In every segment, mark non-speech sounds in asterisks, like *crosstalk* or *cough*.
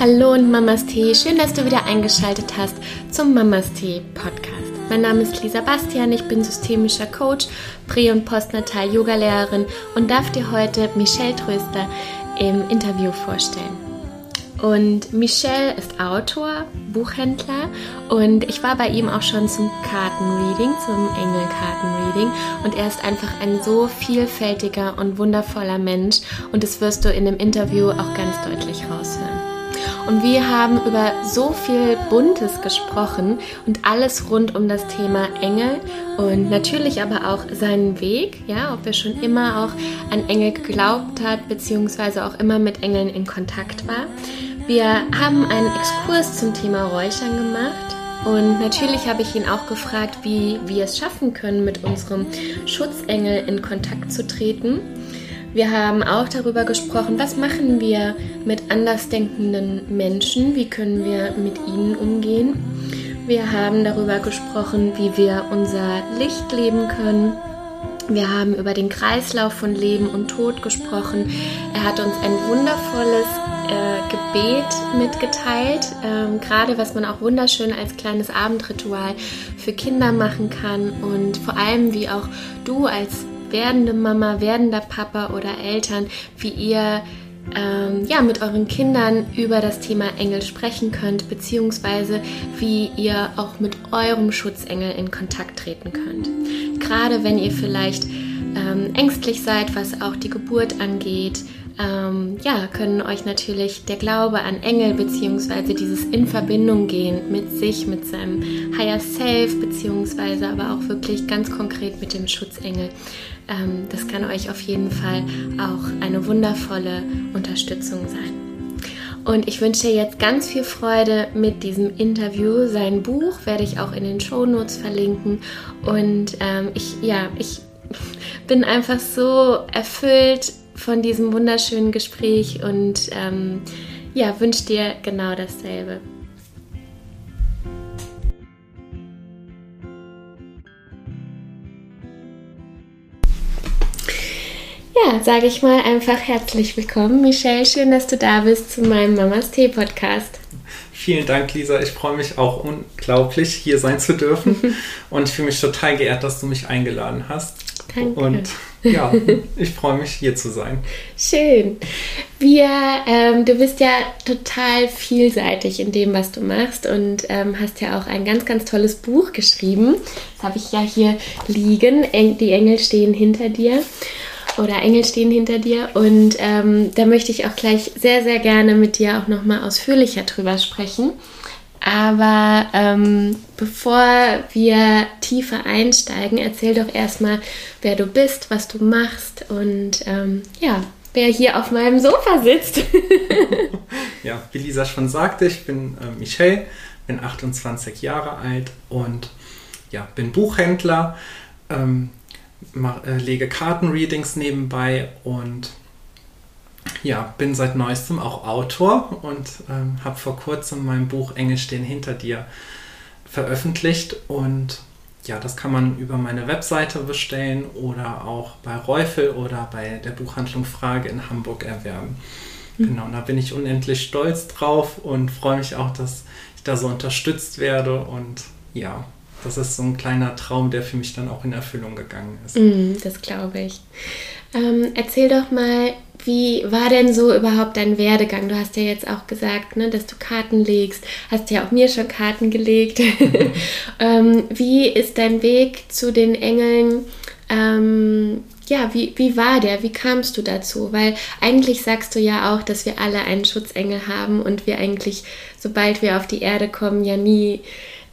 Hallo und Mamas Tee, schön, dass du wieder eingeschaltet hast zum Mamas Tee Podcast. Mein Name ist Lisa Bastian, ich bin systemischer Coach, Prä- und Postnatal-Yoga-Lehrerin und darf dir heute Michelle Tröster im Interview vorstellen. Und Michel ist Autor, Buchhändler und ich war bei ihm auch schon zum Kartenreading, zum Engelkartenreading und er ist einfach ein so vielfältiger und wundervoller Mensch und das wirst du in dem Interview auch ganz deutlich raushören. Und wir haben über so viel Buntes gesprochen und alles rund um das Thema Engel und natürlich aber auch seinen Weg, ja, ob er schon immer auch an Engel geglaubt hat, beziehungsweise auch immer mit Engeln in Kontakt war. Wir haben einen Exkurs zum Thema Räuchern gemacht. Und natürlich habe ich ihn auch gefragt, wie wir es schaffen können, mit unserem Schutzengel in Kontakt zu treten. Wir haben auch darüber gesprochen, was machen wir mit andersdenkenden Menschen, wie können wir mit ihnen umgehen. Wir haben darüber gesprochen, wie wir unser Licht leben können. Wir haben über den Kreislauf von Leben und Tod gesprochen. Er hat uns ein wundervolles äh, Gebet mitgeteilt, ähm, gerade was man auch wunderschön als kleines Abendritual für Kinder machen kann und vor allem wie auch du als werdende Mama, werdender Papa oder Eltern, wie ihr ähm, ja, mit euren Kindern über das Thema Engel sprechen könnt, beziehungsweise wie ihr auch mit eurem Schutzengel in Kontakt treten könnt. Gerade wenn ihr vielleicht ähm, ängstlich seid, was auch die Geburt angeht, ähm, ja, können euch natürlich der Glaube an Engel beziehungsweise dieses in Verbindung gehen mit sich, mit seinem Higher Self beziehungsweise aber auch wirklich ganz konkret mit dem Schutzengel. Ähm, das kann euch auf jeden Fall auch eine wundervolle Unterstützung sein. Und ich wünsche dir jetzt ganz viel Freude mit diesem Interview. Sein Buch werde ich auch in den Show Notes verlinken. Und ähm, ich, ja, ich *laughs* bin einfach so erfüllt von diesem wunderschönen Gespräch und ähm, ja, wünsche dir genau dasselbe. Ja, sage ich mal einfach herzlich willkommen, Michelle. Schön, dass du da bist zu meinem Mamas Tee Podcast. Vielen Dank, Lisa. Ich freue mich auch unglaublich, hier sein zu dürfen. *laughs* Und ich fühle mich total geehrt, dass du mich eingeladen hast. Danke. Und ja, *laughs* ich freue mich, hier zu sein. Schön. Wir, ähm, du bist ja total vielseitig in dem, was du machst und ähm, hast ja auch ein ganz, ganz tolles Buch geschrieben. Das habe ich ja hier liegen. Die Engel stehen hinter dir oder Engel stehen hinter dir. Und ähm, da möchte ich auch gleich sehr, sehr gerne mit dir auch nochmal ausführlicher drüber sprechen. Aber ähm, bevor wir tiefer einsteigen, erzähl doch erstmal, wer du bist, was du machst und ähm, ja, wer hier auf meinem Sofa sitzt. *laughs* ja, wie Lisa schon sagte, ich bin äh, Michelle, bin 28 Jahre alt und ja, bin Buchhändler, ähm, mach, äh, lege Kartenreadings nebenbei und ja, bin seit neuestem auch Autor und ähm, habe vor kurzem mein Buch Engel stehen hinter dir veröffentlicht und ja, das kann man über meine Webseite bestellen oder auch bei Reufel oder bei der Buchhandlung Frage in Hamburg erwerben. Mhm. Genau, da bin ich unendlich stolz drauf und freue mich auch, dass ich da so unterstützt werde und ja, das ist so ein kleiner Traum, der für mich dann auch in Erfüllung gegangen ist. Mm, das glaube ich. Ähm, erzähl doch mal, wie war denn so überhaupt dein Werdegang? Du hast ja jetzt auch gesagt, ne, dass du Karten legst, hast ja auch mir schon Karten gelegt. *laughs* *laughs* ähm, wie ist dein Weg zu den Engeln? Ähm, ja, wie, wie war der? Wie kamst du dazu? Weil eigentlich sagst du ja auch, dass wir alle einen Schutzengel haben und wir eigentlich, sobald wir auf die Erde kommen, ja nie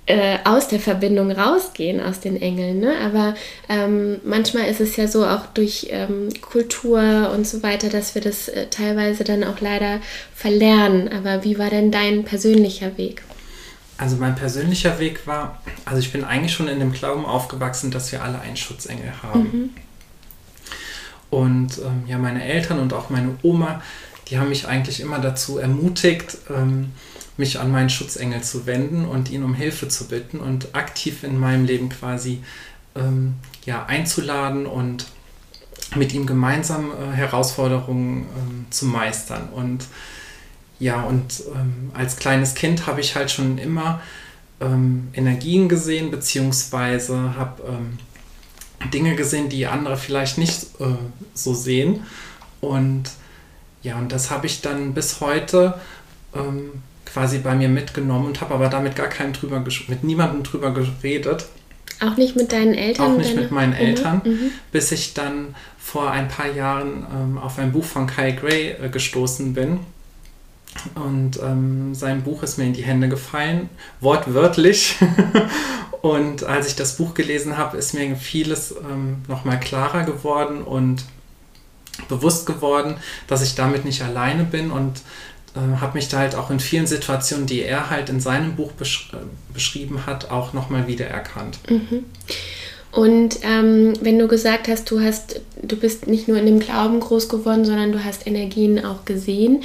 äh, aus der Verbindung rausgehen, aus den Engeln. Ne? Aber ähm, manchmal ist es ja so auch durch ähm, Kultur und so weiter, dass wir das äh, teilweise dann auch leider verlernen. Aber wie war denn dein persönlicher Weg? Also mein persönlicher Weg war, also ich bin eigentlich schon in dem Glauben aufgewachsen, dass wir alle einen Schutzengel haben. Mhm. Und ähm, ja, meine Eltern und auch meine Oma, die haben mich eigentlich immer dazu ermutigt, ähm, mich an meinen Schutzengel zu wenden und ihn um Hilfe zu bitten und aktiv in meinem Leben quasi ähm, ja, einzuladen und mit ihm gemeinsam äh, Herausforderungen ähm, zu meistern. Und ja, und ähm, als kleines Kind habe ich halt schon immer ähm, Energien gesehen, beziehungsweise habe ähm, Dinge gesehen, die andere vielleicht nicht äh, so sehen. Und ja, und das habe ich dann bis heute ähm, quasi bei mir mitgenommen und habe aber damit gar keinen drüber mit niemandem drüber geredet. Auch nicht mit deinen Eltern? Auch nicht mit meinen Eltern, mhm. bis ich dann vor ein paar Jahren ähm, auf ein Buch von Kyle Gray äh, gestoßen bin. Und ähm, sein Buch ist mir in die Hände gefallen, wortwörtlich. *laughs* und als ich das Buch gelesen habe, ist mir vieles ähm, nochmal klarer geworden und bewusst geworden, dass ich damit nicht alleine bin und äh, habe mich da halt auch in vielen Situationen, die er halt in seinem Buch besch äh, beschrieben hat, auch nochmal wiedererkannt. Mhm. Und ähm, wenn du gesagt hast, du hast, du bist nicht nur in dem Glauben groß geworden, sondern du hast Energien auch gesehen.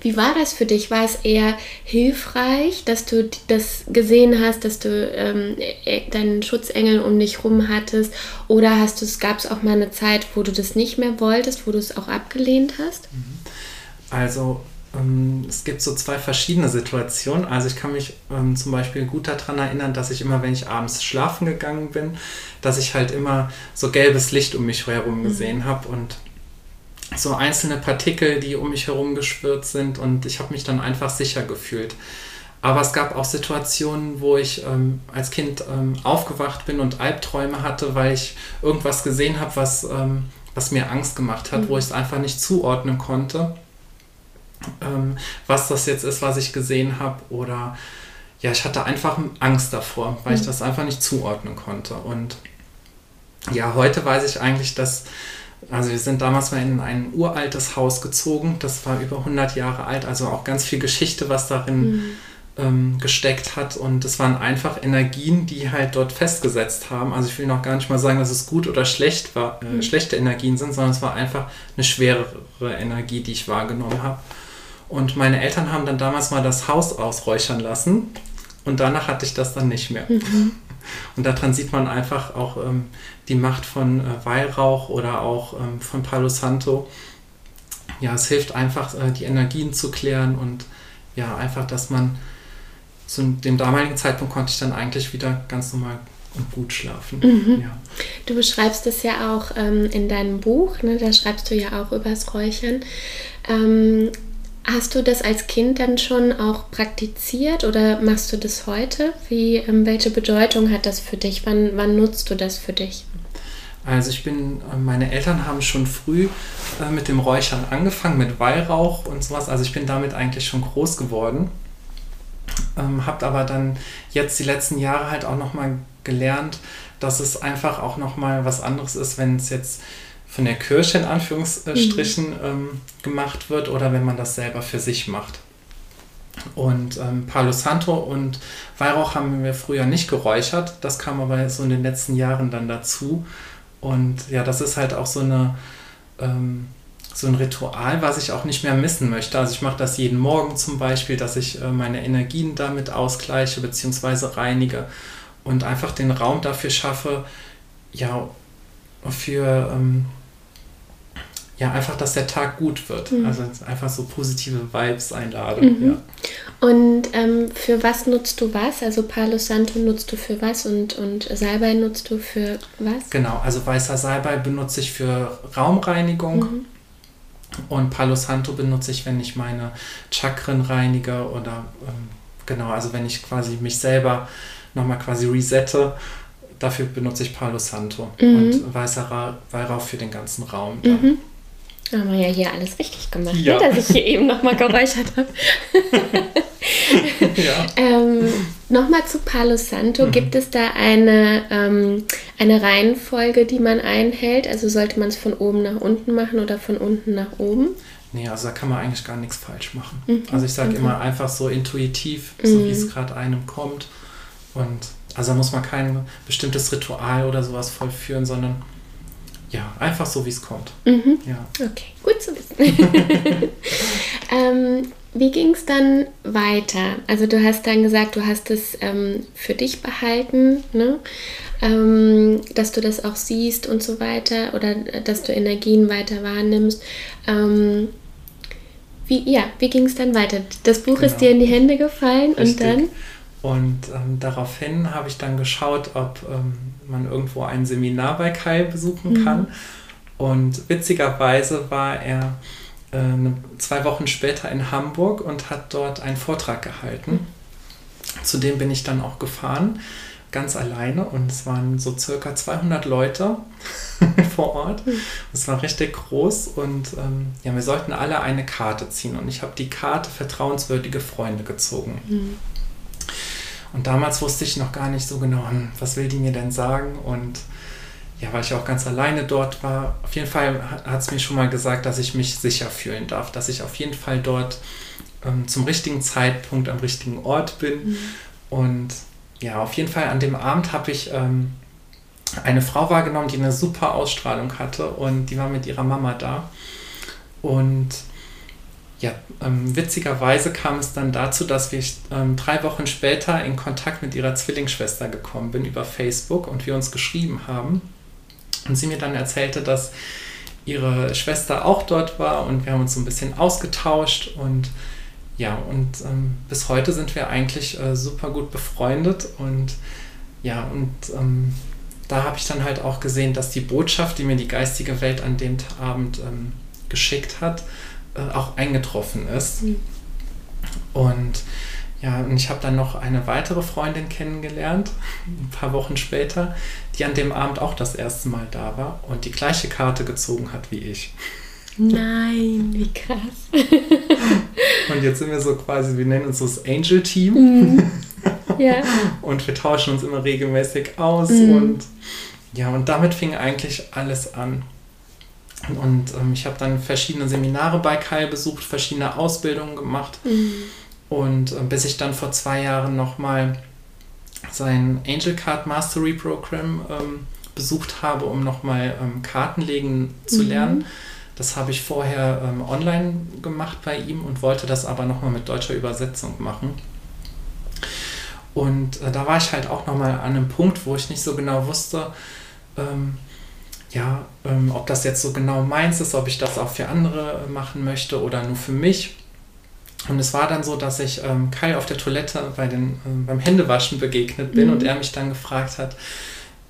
Wie war das für dich? War es eher hilfreich, dass du das gesehen hast, dass du ähm, e, deinen Schutzengel um dich rum hattest? Oder hast du es, gab es auch mal eine Zeit, wo du das nicht mehr wolltest, wo du es auch abgelehnt hast? Also es gibt so zwei verschiedene Situationen. Also ich kann mich ähm, zum Beispiel gut daran erinnern, dass ich immer, wenn ich abends schlafen gegangen bin, dass ich halt immer so gelbes Licht um mich herum mhm. gesehen mhm. habe und so einzelne Partikel, die um mich herum geschwirrt sind und ich habe mich dann einfach sicher gefühlt. Aber es gab auch Situationen, wo ich ähm, als Kind ähm, aufgewacht bin und Albträume hatte, weil ich irgendwas gesehen habe, was, ähm, was mir Angst gemacht hat, mhm. wo ich es einfach nicht zuordnen konnte ähm, was das jetzt ist, was ich gesehen habe. Oder ja, ich hatte einfach Angst davor, weil mhm. ich das einfach nicht zuordnen konnte. Und ja, heute weiß ich eigentlich, dass, also wir sind damals mal in ein uraltes Haus gezogen, das war über 100 Jahre alt, also auch ganz viel Geschichte, was darin mhm. ähm, gesteckt hat. Und es waren einfach Energien, die halt dort festgesetzt haben. Also ich will noch gar nicht mal sagen, dass es gut oder schlecht war, äh, mhm. schlechte Energien sind, sondern es war einfach eine schwerere Energie, die ich wahrgenommen habe. Und meine Eltern haben dann damals mal das Haus ausräuchern lassen und danach hatte ich das dann nicht mehr. Mhm. Und daran sieht man einfach auch ähm, die Macht von äh, Weihrauch oder auch ähm, von Palo Santo. Ja, es hilft einfach, äh, die Energien zu klären und ja, einfach, dass man zu dem damaligen Zeitpunkt konnte ich dann eigentlich wieder ganz normal und gut schlafen. Mhm. Ja. Du beschreibst es ja auch ähm, in deinem Buch, ne? da schreibst du ja auch übers Räuchern. Ähm, Hast du das als Kind dann schon auch praktiziert oder machst du das heute? Wie, ähm, welche Bedeutung hat das für dich? Wann, wann nutzt du das für dich? Also ich bin, äh, meine Eltern haben schon früh äh, mit dem Räuchern angefangen, mit Weihrauch und sowas. Also ich bin damit eigentlich schon groß geworden. Ähm, habt aber dann jetzt die letzten Jahre halt auch nochmal gelernt, dass es einfach auch nochmal was anderes ist, wenn es jetzt von der Kirche in Anführungsstrichen mhm. ähm, gemacht wird oder wenn man das selber für sich macht. Und ähm, Palo Santo und Weihrauch haben wir früher nicht geräuchert. Das kam aber so in den letzten Jahren dann dazu. Und ja, das ist halt auch so eine ähm, so ein Ritual, was ich auch nicht mehr missen möchte. Also ich mache das jeden Morgen zum Beispiel, dass ich äh, meine Energien damit ausgleiche bzw. reinige und einfach den Raum dafür schaffe, ja, für ähm, ja, einfach, dass der Tag gut wird. Mhm. Also einfach so positive Vibes einladen. Mhm. Ja. Und ähm, für was nutzt du was? Also Palo Santo nutzt du für was und, und Salbei nutzt du für was? Genau, also weißer Salbei benutze ich für Raumreinigung. Mhm. Und Palo Santo benutze ich, wenn ich meine Chakren reinige oder ähm, genau, also wenn ich quasi mich selber nochmal quasi resette. Dafür benutze ich Palo Santo mhm. und weißer Weihrauch für den ganzen Raum. Dann. Mhm. Haben wir ja hier alles richtig gemacht, ne, ja. ne, dass ich hier eben nochmal geräuchert habe. *laughs* ja. ähm, nochmal zu Palo Santo. Mhm. Gibt es da eine, ähm, eine Reihenfolge, die man einhält? Also sollte man es von oben nach unten machen oder von unten nach oben? Nee, also da kann man eigentlich gar nichts falsch machen. Mhm. Also ich sage okay. immer einfach so intuitiv, so mhm. wie es gerade einem kommt. Und also da muss man kein bestimmtes Ritual oder sowas vollführen, sondern ja, einfach so, wie es kommt. Mhm. Ja. Okay, gut zu wissen. *laughs* ähm, wie ging es dann weiter? Also du hast dann gesagt, du hast es ähm, für dich behalten, ne? ähm, dass du das auch siehst und so weiter oder dass du Energien weiter wahrnimmst. Ähm, wie, ja, wie ging es dann weiter? Das Buch genau. ist dir in die Hände gefallen Richtig. und dann? Und ähm, daraufhin habe ich dann geschaut, ob ähm, man irgendwo ein Seminar bei Kai besuchen mhm. kann. Und witzigerweise war er äh, zwei Wochen später in Hamburg und hat dort einen Vortrag gehalten. Mhm. Zu dem bin ich dann auch gefahren, ganz alleine. Und es waren so circa 200 Leute *laughs* vor Ort. Mhm. Es war richtig groß und ähm, ja, wir sollten alle eine Karte ziehen. Und ich habe die Karte vertrauenswürdige Freunde gezogen. Und damals wusste ich noch gar nicht so genau, hm, was will die mir denn sagen? Und ja, weil ich auch ganz alleine dort war, auf jeden Fall hat es mir schon mal gesagt, dass ich mich sicher fühlen darf, dass ich auf jeden Fall dort ähm, zum richtigen Zeitpunkt am richtigen Ort bin. Mhm. Und ja, auf jeden Fall an dem Abend habe ich ähm, eine Frau wahrgenommen, die eine super Ausstrahlung hatte und die war mit ihrer Mama da. Und ja, ähm, witzigerweise kam es dann dazu, dass ich ähm, drei Wochen später in Kontakt mit ihrer Zwillingsschwester gekommen bin über Facebook und wir uns geschrieben haben. Und sie mir dann erzählte, dass ihre Schwester auch dort war und wir haben uns so ein bisschen ausgetauscht und ja, und ähm, bis heute sind wir eigentlich äh, super gut befreundet und ja, und ähm, da habe ich dann halt auch gesehen, dass die Botschaft, die mir die geistige Welt an dem Abend ähm, geschickt hat, äh, auch eingetroffen ist. Mhm. Und ja, und ich habe dann noch eine weitere Freundin kennengelernt, ein paar Wochen später, die an dem Abend auch das erste Mal da war und die gleiche Karte gezogen hat wie ich. Nein, wie krass. *laughs* und jetzt sind wir so quasi, wir nennen uns so das Angel Team. Mm. Ja. *laughs* und wir tauschen uns immer regelmäßig aus mm. und ja, und damit fing eigentlich alles an. Und ähm, ich habe dann verschiedene Seminare bei Kai besucht, verschiedene Ausbildungen gemacht. Mhm. Und äh, bis ich dann vor zwei Jahren nochmal sein Angel Card Mastery Program ähm, besucht habe, um nochmal ähm, Kartenlegen zu mhm. lernen. Das habe ich vorher ähm, online gemacht bei ihm und wollte das aber nochmal mit deutscher Übersetzung machen. Und äh, da war ich halt auch nochmal an einem Punkt, wo ich nicht so genau wusste, ähm, ja, ähm, ob das jetzt so genau meins ist, ob ich das auch für andere machen möchte oder nur für mich. Und es war dann so, dass ich ähm, Kai auf der Toilette bei den, ähm, beim Händewaschen begegnet bin mhm. und er mich dann gefragt hat,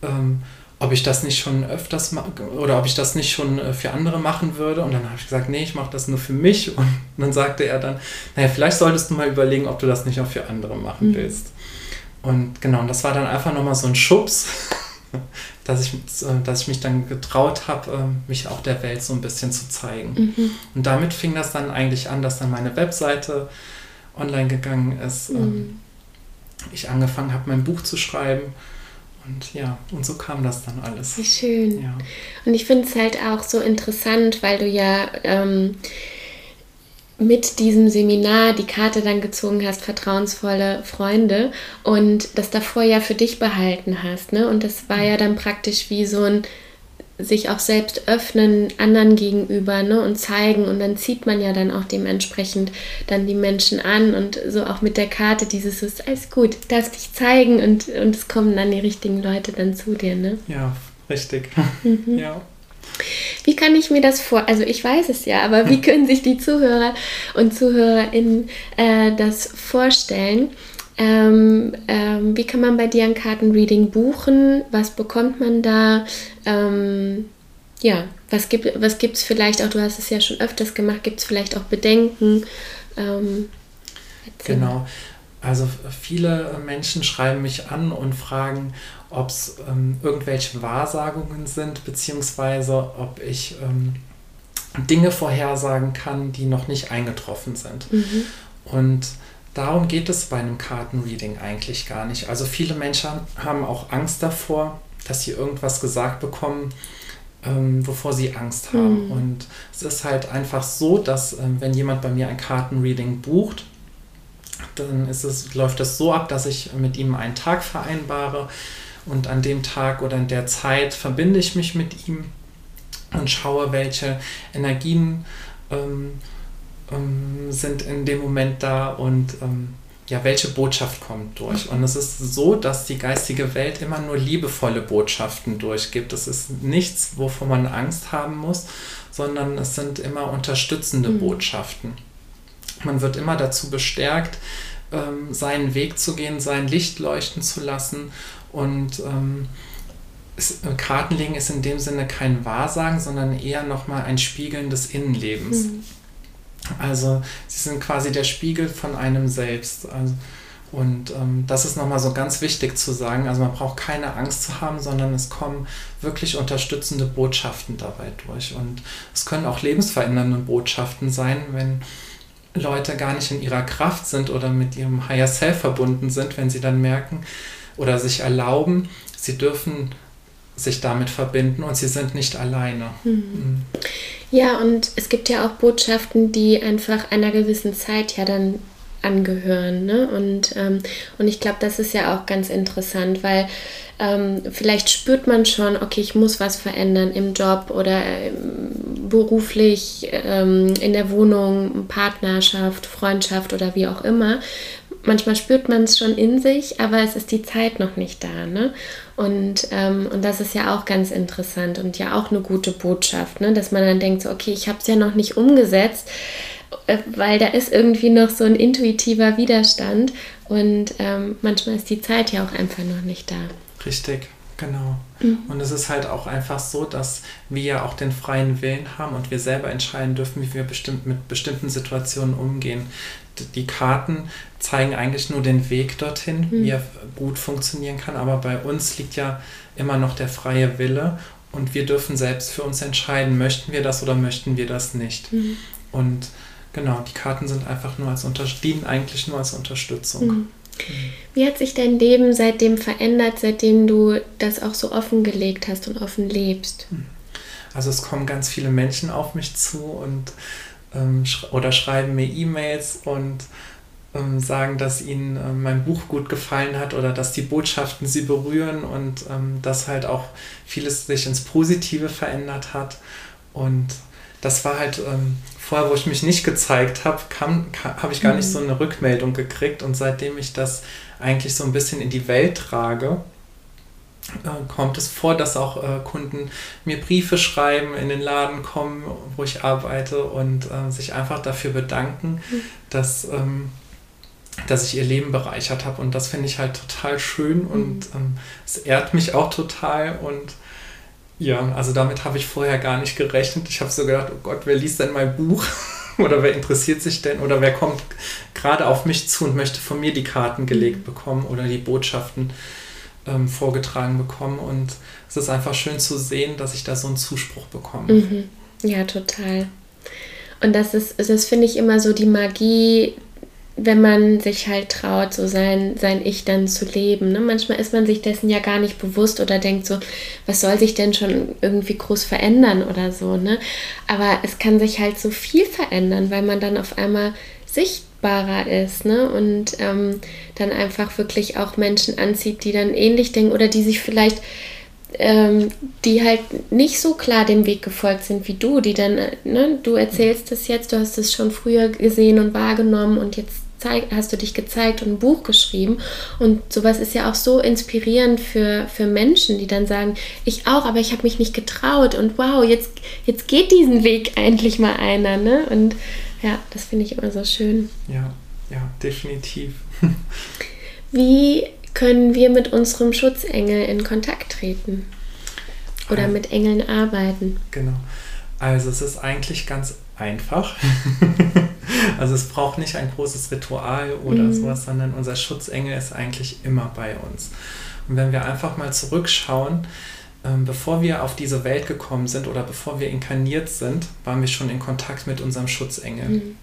ähm, ob ich das nicht schon öfters oder ob ich das nicht schon äh, für andere machen würde. Und dann habe ich gesagt, nee, ich mache das nur für mich. *laughs* Und dann sagte er dann, naja, vielleicht solltest du mal überlegen, ob du das nicht auch für andere machen mhm. willst. Und genau, und das war dann einfach nochmal so ein Schubs, *laughs* *laughs* dass ich, dass ich mich dann getraut habe, ähm, mich auch der Welt so ein bisschen zu zeigen. Mhm. Und damit fing das dann eigentlich an, dass dann meine Webseite online gegangen ist. Ähm, mhm. Ich angefangen habe, mein Buch zu schreiben. Und ja, und so kam das dann alles. Wie schön. Ja. Und ich finde es halt auch so interessant, weil du ja ähm, mit diesem Seminar die Karte dann gezogen hast, vertrauensvolle Freunde und das davor ja für dich behalten hast. Ne? Und das war ja dann praktisch wie so ein sich auch selbst öffnen anderen gegenüber ne, und zeigen und dann zieht man ja dann auch dementsprechend dann die Menschen an und so auch mit der Karte dieses ist alles gut, darfst dich zeigen und, und es kommen dann die richtigen Leute dann zu dir, ne? Ja, richtig. *laughs* Mhm. Ja. Wie kann ich mir das vor? Also ich weiß es ja, aber wie *laughs* können sich die Zuhörer und Zuhörerinnen äh, das vorstellen? Ähm, ähm, wie kann man bei dir ein Kartenreading buchen? Was bekommt man da? Ähm, ja, was gibt es was gibt's vielleicht auch? Du hast es ja schon öfters gemacht. Gibt es vielleicht auch Bedenken? Ähm, genau. Also viele Menschen schreiben mich an und fragen, ob es ähm, irgendwelche Wahrsagungen sind, beziehungsweise ob ich ähm, Dinge vorhersagen kann, die noch nicht eingetroffen sind. Mhm. Und darum geht es bei einem Kartenreading eigentlich gar nicht. Also viele Menschen haben auch Angst davor, dass sie irgendwas gesagt bekommen, ähm, wovor sie Angst haben. Mhm. Und es ist halt einfach so, dass ähm, wenn jemand bei mir ein Kartenreading bucht, dann ist es, läuft es so ab, dass ich mit ihm einen Tag vereinbare, und an dem Tag oder in der Zeit verbinde ich mich mit ihm und schaue, welche Energien ähm, ähm, sind in dem Moment da und ähm, ja, welche Botschaft kommt durch. Und es ist so, dass die geistige Welt immer nur liebevolle Botschaften durchgibt. Es ist nichts, wovor man Angst haben muss, sondern es sind immer unterstützende mhm. Botschaften. Man wird immer dazu bestärkt, ähm, seinen Weg zu gehen, sein Licht leuchten zu lassen. Und ähm, es, äh, Kartenlegen ist in dem Sinne kein Wahrsagen, sondern eher nochmal ein Spiegeln des Innenlebens. Mhm. Also sie sind quasi der Spiegel von einem selbst. Also, und ähm, das ist nochmal so ganz wichtig zu sagen. Also man braucht keine Angst zu haben, sondern es kommen wirklich unterstützende Botschaften dabei durch. Und es können auch lebensverändernde Botschaften sein, wenn Leute gar nicht in ihrer Kraft sind oder mit ihrem Higher Self verbunden sind, wenn sie dann merken oder sich erlauben, sie dürfen sich damit verbinden und sie sind nicht alleine. Mhm. Mhm. Ja, und es gibt ja auch Botschaften, die einfach einer gewissen Zeit ja dann angehören. Ne? Und, ähm, und ich glaube, das ist ja auch ganz interessant, weil ähm, vielleicht spürt man schon, okay, ich muss was verändern im Job oder ähm, beruflich, ähm, in der Wohnung, Partnerschaft, Freundschaft oder wie auch immer. Manchmal spürt man es schon in sich, aber es ist die Zeit noch nicht da. Ne? Und, ähm, und das ist ja auch ganz interessant und ja auch eine gute Botschaft, ne? dass man dann denkt, so, okay, ich habe es ja noch nicht umgesetzt äh, weil da ist irgendwie noch so ein intuitiver Widerstand und ähm, manchmal ist die Zeit ja auch einfach noch nicht da. Richtig, genau. Mhm. Und es ist halt auch einfach so, dass wir ja auch den freien Willen haben und wir selber entscheiden dürfen, wie wir bestimmt mit bestimmten Situationen umgehen. Die Karten zeigen eigentlich nur den Weg dorthin, mhm. wie er gut funktionieren kann, aber bei uns liegt ja immer noch der freie Wille und wir dürfen selbst für uns entscheiden, möchten wir das oder möchten wir das nicht. Mhm. Und Genau, die Karten sind einfach nur als Unter dienen eigentlich nur als Unterstützung. Mhm. Wie hat sich dein Leben seitdem verändert, seitdem du das auch so offengelegt hast und offen lebst? Hm. Also es kommen ganz viele Menschen auf mich zu und ähm, sch oder schreiben mir E-Mails und ähm, sagen, dass ihnen äh, mein Buch gut gefallen hat oder dass die Botschaften sie berühren und ähm, dass halt auch vieles sich ins Positive verändert hat. Und das war halt ähm, vorher, wo ich mich nicht gezeigt habe, habe ich gar nicht so mhm. eine Rückmeldung gekriegt. Und seitdem ich das eigentlich so ein bisschen in die Welt trage, kommt es vor, dass auch äh, Kunden mir Briefe schreiben, in den Laden kommen, wo ich arbeite und äh, sich einfach dafür bedanken, mhm. dass, ähm, dass ich ihr Leben bereichert habe. Und das finde ich halt total schön und mhm. ähm, es ehrt mich auch total und ja, also damit habe ich vorher gar nicht gerechnet. Ich habe so gedacht, oh Gott, wer liest denn mein Buch? *laughs* oder wer interessiert sich denn? Oder wer kommt gerade auf mich zu und möchte von mir die Karten gelegt mhm. bekommen oder die Botschaften ähm, vorgetragen bekommen? Und es ist einfach schön zu sehen, dass ich da so einen Zuspruch bekomme. Mhm. Ja, total. Und das ist, das finde ich immer so die Magie wenn man sich halt traut, so sein, sein Ich dann zu leben. Ne? Manchmal ist man sich dessen ja gar nicht bewusst oder denkt so, was soll sich denn schon irgendwie groß verändern oder so. Ne? Aber es kann sich halt so viel verändern, weil man dann auf einmal sichtbarer ist ne? und ähm, dann einfach wirklich auch Menschen anzieht, die dann ähnlich denken oder die sich vielleicht ähm, die halt nicht so klar dem Weg gefolgt sind wie du, die dann, ne, du erzählst es jetzt, du hast es schon früher gesehen und wahrgenommen und jetzt hast du dich gezeigt und ein Buch geschrieben. Und sowas ist ja auch so inspirierend für, für Menschen, die dann sagen, ich auch, aber ich habe mich nicht getraut und wow, jetzt, jetzt geht diesen Weg *laughs* endlich mal einer. Ne? Und ja, das finde ich immer so schön. Ja, ja, definitiv. Wie können wir mit unserem Schutzengel in Kontakt treten? Oder ähm, mit Engeln arbeiten? Genau. Also es ist eigentlich ganz einfach. *laughs* also es braucht nicht ein großes Ritual oder mhm. sowas, sondern unser Schutzengel ist eigentlich immer bei uns. Und wenn wir einfach mal zurückschauen, ähm, bevor wir auf diese Welt gekommen sind oder bevor wir inkarniert sind, waren wir schon in Kontakt mit unserem Schutzengel. Mhm.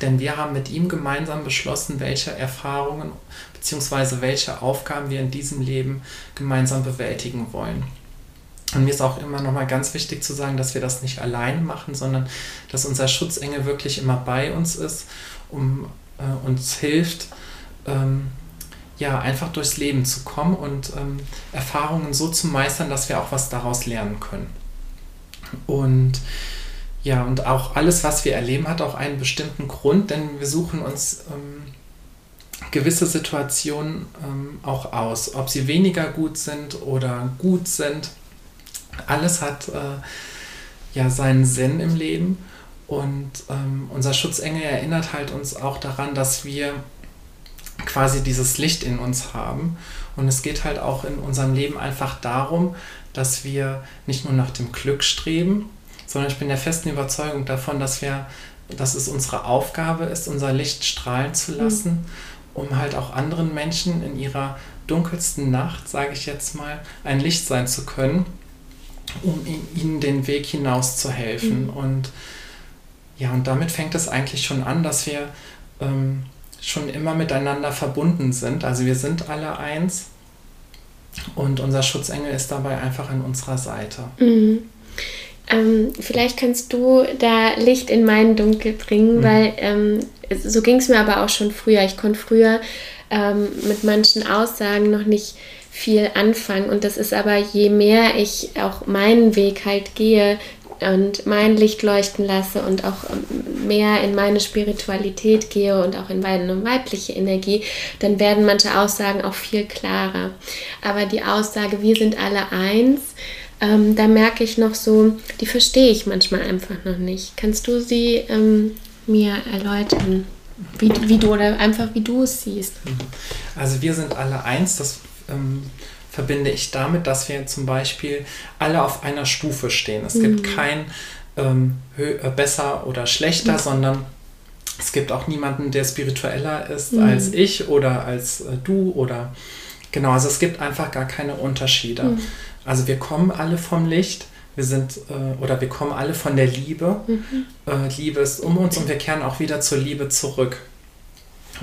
Denn wir haben mit ihm gemeinsam beschlossen, welche Erfahrungen bzw. welche Aufgaben wir in diesem Leben gemeinsam bewältigen wollen. Und mir ist auch immer noch mal ganz wichtig zu sagen, dass wir das nicht alleine machen, sondern dass unser Schutzengel wirklich immer bei uns ist, um äh, uns hilft, ähm, ja, einfach durchs Leben zu kommen und ähm, Erfahrungen so zu meistern, dass wir auch was daraus lernen können. Und ja, und auch alles, was wir erleben, hat auch einen bestimmten Grund, denn wir suchen uns ähm, gewisse Situationen ähm, auch aus, ob sie weniger gut sind oder gut sind alles hat äh, ja seinen Sinn im Leben Und ähm, unser Schutzengel erinnert halt uns auch daran, dass wir quasi dieses Licht in uns haben. Und es geht halt auch in unserem Leben einfach darum, dass wir nicht nur nach dem Glück streben, sondern ich bin der festen Überzeugung davon, dass wir, dass es unsere Aufgabe ist, unser Licht strahlen zu lassen, mhm. um halt auch anderen Menschen in ihrer dunkelsten Nacht, sage ich jetzt mal, ein Licht sein zu können, um ihnen den Weg hinaus zu helfen. Mhm. Und ja, und damit fängt es eigentlich schon an, dass wir ähm, schon immer miteinander verbunden sind. Also wir sind alle eins und unser Schutzengel ist dabei einfach an unserer Seite. Mhm. Ähm, vielleicht kannst du da Licht in mein Dunkel bringen, mhm. weil ähm, so ging es mir aber auch schon früher. Ich konnte früher ähm, mit manchen Aussagen noch nicht viel anfangen. Und das ist aber, je mehr ich auch meinen Weg halt gehe, und mein Licht leuchten lasse und auch mehr in meine Spiritualität gehe und auch in meine weibliche Energie, dann werden manche Aussagen auch viel klarer. Aber die Aussage, wir sind alle eins, ähm, da merke ich noch so, die verstehe ich manchmal einfach noch nicht. Kannst du sie ähm, mir erläutern? Wie, wie du oder einfach wie du es siehst. Also wir sind alle eins, das ähm, verbinde ich damit, dass wir zum Beispiel alle auf einer Stufe stehen. Es mhm. gibt kein ähm, äh, besser oder schlechter, mhm. sondern es gibt auch niemanden, der spiritueller ist mhm. als ich oder als äh, du oder genau, also es gibt einfach gar keine Unterschiede. Mhm. Also wir kommen alle vom Licht, wir sind äh, oder wir kommen alle von der Liebe. Mhm. Äh, Liebe ist um uns und wir kehren auch wieder zur Liebe zurück.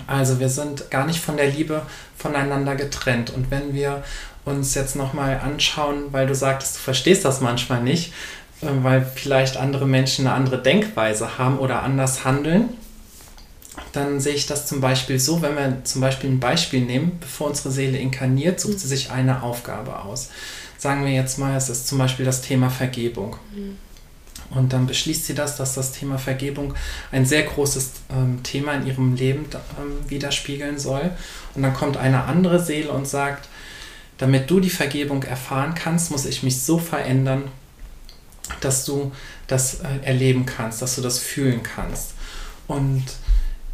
Also wir sind gar nicht von der Liebe voneinander getrennt. Und wenn wir uns jetzt nochmal anschauen, weil du sagtest, du verstehst das manchmal nicht, äh, weil vielleicht andere Menschen eine andere Denkweise haben oder anders handeln, dann sehe ich das zum Beispiel so, wenn wir zum Beispiel ein Beispiel nehmen, bevor unsere Seele inkarniert, sucht sie sich eine Aufgabe aus. Sagen wir jetzt mal, es ist zum Beispiel das Thema Vergebung. Mhm. Und dann beschließt sie das, dass das Thema Vergebung ein sehr großes ähm, Thema in ihrem Leben ähm, widerspiegeln soll. Und dann kommt eine andere Seele und sagt, damit du die Vergebung erfahren kannst, muss ich mich so verändern, dass du das äh, erleben kannst, dass du das fühlen kannst. Und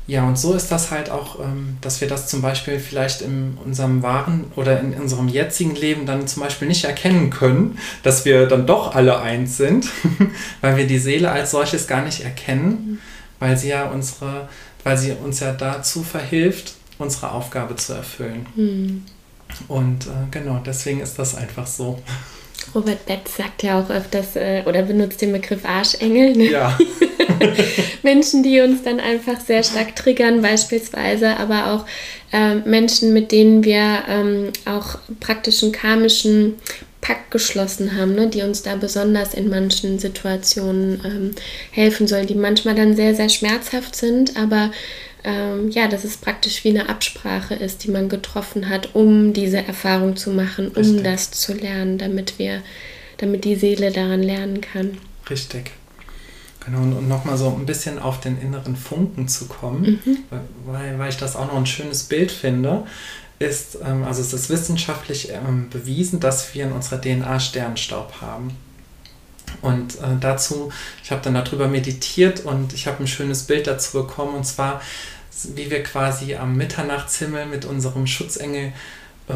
ja, und so ist das halt auch, ähm, dass wir das zum Beispiel vielleicht in unserem wahren oder in unserem jetzigen Leben dann zum Beispiel nicht erkennen können, dass wir dann doch alle eins sind, *laughs* weil wir die Seele als solches gar nicht erkennen, weil sie ja unsere, weil sie uns ja dazu verhilft, unsere Aufgabe zu erfüllen. Mhm. Und äh, genau, deswegen ist das einfach so. Robert Betz sagt ja auch öfters äh, oder benutzt den Begriff Arschengel. Ne? Ja. *laughs* *laughs* Menschen, die uns dann einfach sehr stark triggern, beispielsweise, aber auch äh, Menschen, mit denen wir ähm, auch praktischen karmischen Pakt geschlossen haben, ne, die uns da besonders in manchen Situationen ähm, helfen sollen, die manchmal dann sehr, sehr schmerzhaft sind, aber ähm, ja, dass es praktisch wie eine Absprache ist, die man getroffen hat, um diese Erfahrung zu machen, um Richtig. das zu lernen, damit wir, damit die Seele daran lernen kann. Richtig. Genau, und, nochmal so ein bisschen auf den inneren Funken zu kommen, mhm. weil, weil ich das auch noch ein schönes Bild finde, ist, ähm, also es ist wissenschaftlich ähm, bewiesen, dass wir in unserer DNA Sternstaub haben. Und äh, dazu, ich habe dann darüber meditiert und ich habe ein schönes Bild dazu bekommen, und zwar, wie wir quasi am Mitternachtshimmel mit unserem Schutzengel äh,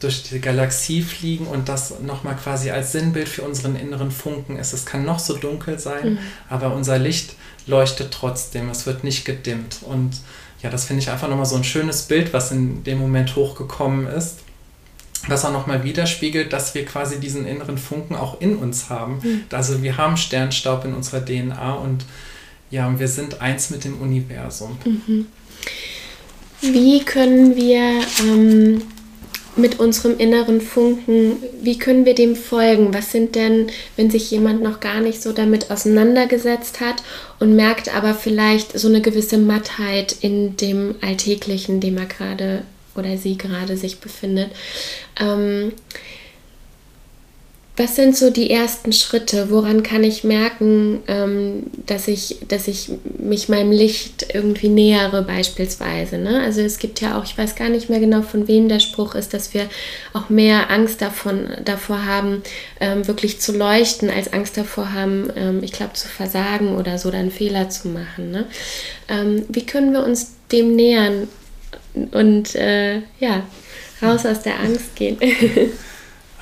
durch die Galaxie fliegen und das nochmal quasi als Sinnbild für unseren inneren Funken ist. Es kann noch so dunkel sein, mhm. aber unser Licht leuchtet trotzdem, es wird nicht gedimmt. Und ja, das finde ich einfach nochmal so ein schönes Bild, was in dem Moment hochgekommen ist das auch nochmal widerspiegelt, dass wir quasi diesen inneren Funken auch in uns haben. Mhm. Also wir haben Sternstaub in unserer DNA und ja, wir sind eins mit dem Universum. Mhm. Wie können wir ähm, mit unserem inneren Funken, wie können wir dem folgen? Was sind denn, wenn sich jemand noch gar nicht so damit auseinandergesetzt hat und merkt aber vielleicht so eine gewisse Mattheit in dem Alltäglichen, dem er gerade oder sie gerade sich befindet. Ähm, was sind so die ersten Schritte? Woran kann ich merken, ähm, dass, ich, dass ich mich meinem Licht irgendwie nähere beispielsweise? Ne? Also es gibt ja auch, ich weiß gar nicht mehr genau, von wem der Spruch ist, dass wir auch mehr Angst davon, davor haben, ähm, wirklich zu leuchten, als Angst davor haben, ähm, ich glaube, zu versagen oder so, dann Fehler zu machen. Ne? Ähm, wie können wir uns dem nähern und äh, ja, raus aus der Angst gehen? *laughs*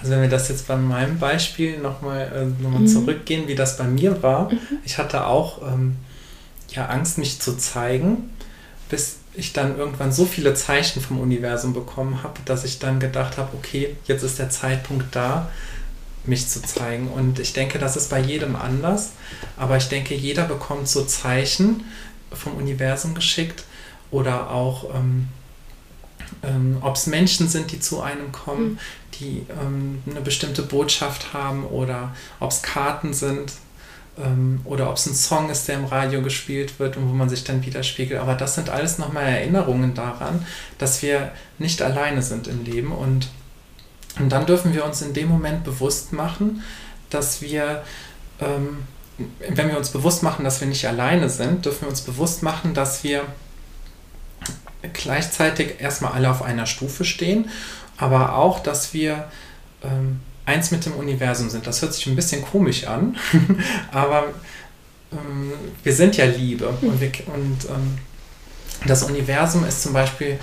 Also wenn wir das jetzt bei meinem Beispiel nochmal äh, noch mhm. zurückgehen, wie das bei mir war. Mhm. Ich hatte auch ähm, ja, Angst, mich zu zeigen, bis ich dann irgendwann so viele Zeichen vom Universum bekommen habe, dass ich dann gedacht habe, okay, jetzt ist der Zeitpunkt da, mich zu zeigen. Und ich denke, das ist bei jedem anders. Aber ich denke, jeder bekommt so Zeichen vom Universum geschickt oder auch... Ähm, ähm, ob es Menschen sind, die zu einem kommen, mhm. die ähm, eine bestimmte Botschaft haben oder ob es Karten sind ähm, oder ob es ein Song ist, der im Radio gespielt wird und wo man sich dann widerspiegelt. Aber das sind alles nochmal Erinnerungen daran, dass wir nicht alleine sind im Leben und, und dann dürfen wir uns in dem Moment bewusst machen, dass wir ähm, wenn wir uns bewusst machen, dass wir nicht alleine sind, dürfen wir uns bewusst machen, dass wir gleichzeitig erstmal alle auf einer Stufe stehen, aber auch, dass wir ähm, eins mit dem Universum sind. Das hört sich ein bisschen komisch an, *laughs* aber ähm, wir sind ja Liebe und, wir, und ähm, das Universum ist zum Beispiel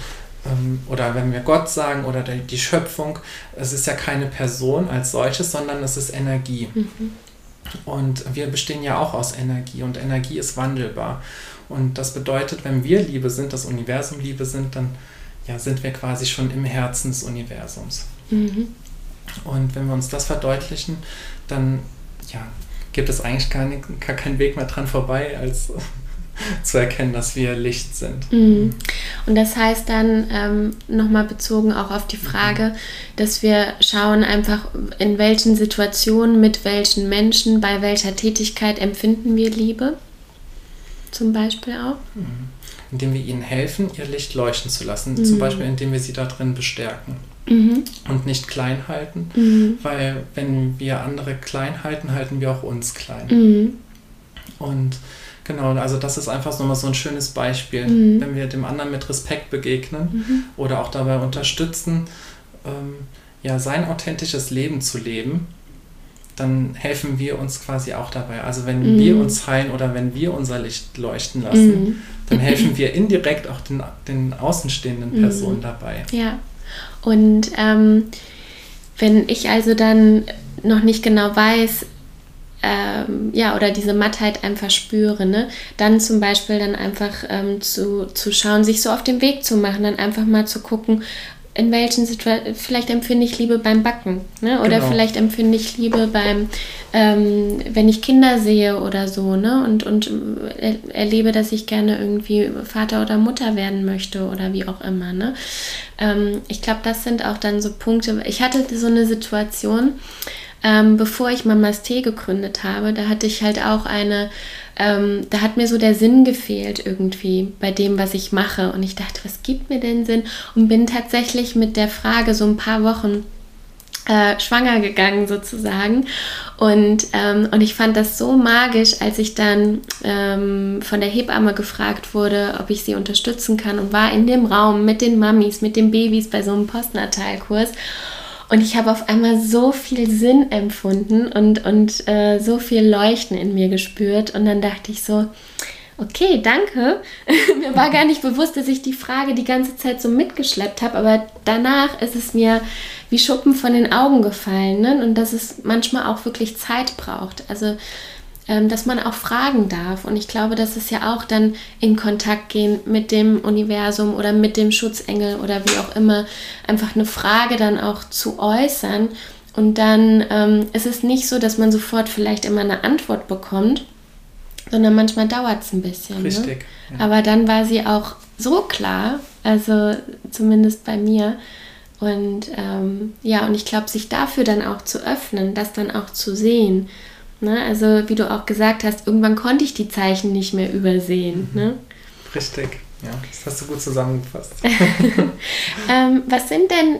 ähm, oder wenn wir Gott sagen oder die Schöpfung, es ist ja keine Person als solches, sondern es ist Energie. Mhm. Und wir bestehen ja auch aus Energie und Energie ist wandelbar. Und das bedeutet, wenn wir Liebe sind, das Universum Liebe sind, dann ja, sind wir quasi schon im Herzen des Universums. Mhm. Und wenn wir uns das verdeutlichen, dann ja, gibt es eigentlich gar, nicht, gar keinen Weg mehr dran vorbei, als *laughs* zu erkennen, dass wir Licht sind. Mhm. Und das heißt dann ähm, nochmal bezogen auch auf die Frage, dass wir schauen einfach, in welchen Situationen, mit welchen Menschen, bei welcher Tätigkeit empfinden wir Liebe zum Beispiel auch? Mhm. Indem wir ihnen helfen, ihr Licht leuchten zu lassen. Mhm. Zum Beispiel, indem wir sie da drin bestärken. Mhm. Und nicht klein halten, mhm. weil wenn wir andere klein halten, halten wir auch uns klein. Mhm. Und genau, also das ist einfach nochmal so ein schönes Beispiel. Mhm. Wenn wir dem anderen mit Respekt begegnen oder auch dabei unterstützen, ähm, ja, sein authentisches Leben zu leben, dann helfen wir uns quasi auch dabei. Also wenn mhm. wir uns heilen oder wenn wir unser Licht leuchten lassen, mhm. dann helfen wir indirekt auch den, den außenstehenden mhm. Personen dabei. Ja. Und ähm, wenn ich also dann noch nicht genau weiß, ähm, ja, oder diese Mattheit einfach spüre, ne? dann zum Beispiel dann einfach ähm, zu, zu schauen, sich so auf den Weg zu machen, dann einfach mal zu gucken, in welchen Situationen, vielleicht empfinde ich Liebe beim Backen ne? oder genau. vielleicht empfinde ich Liebe beim, ähm, wenn ich Kinder sehe oder so ne? und, und er, erlebe, dass ich gerne irgendwie Vater oder Mutter werden möchte oder wie auch immer. Ne? Ähm, ich glaube, das sind auch dann so Punkte. Ich hatte so eine Situation, ähm, bevor ich Mamas Tee gegründet habe, da hatte ich halt auch eine, ähm, da hat mir so der Sinn gefehlt irgendwie bei dem, was ich mache. Und ich dachte, was gibt mir denn Sinn? Und bin tatsächlich mit der Frage so ein paar Wochen äh, schwanger gegangen sozusagen. Und, ähm, und ich fand das so magisch, als ich dann ähm, von der Hebamme gefragt wurde, ob ich sie unterstützen kann und war in dem Raum mit den Mamis, mit den Babys bei so einem Postnatalkurs. Und ich habe auf einmal so viel Sinn empfunden und, und äh, so viel Leuchten in mir gespürt. Und dann dachte ich so, okay, danke. *laughs* mir war gar nicht bewusst, dass ich die Frage die ganze Zeit so mitgeschleppt habe, aber danach ist es mir wie Schuppen von den Augen gefallen ne? und dass es manchmal auch wirklich Zeit braucht. Also dass man auch fragen darf. Und ich glaube, das ist ja auch dann in Kontakt gehen mit dem Universum oder mit dem Schutzengel oder wie auch immer, einfach eine Frage dann auch zu äußern. Und dann ähm, ist es nicht so, dass man sofort vielleicht immer eine Antwort bekommt, sondern manchmal dauert es ein bisschen. Ne? Richtig. Ne? Ja. Aber dann war sie auch so klar, also zumindest bei mir. Und ähm, ja, und ich glaube, sich dafür dann auch zu öffnen, das dann auch zu sehen Ne? Also wie du auch gesagt hast, irgendwann konnte ich die Zeichen nicht mehr übersehen. Mhm. Ne? Richtig, ja, das hast du gut zusammengefasst. *laughs* ähm, was sind denn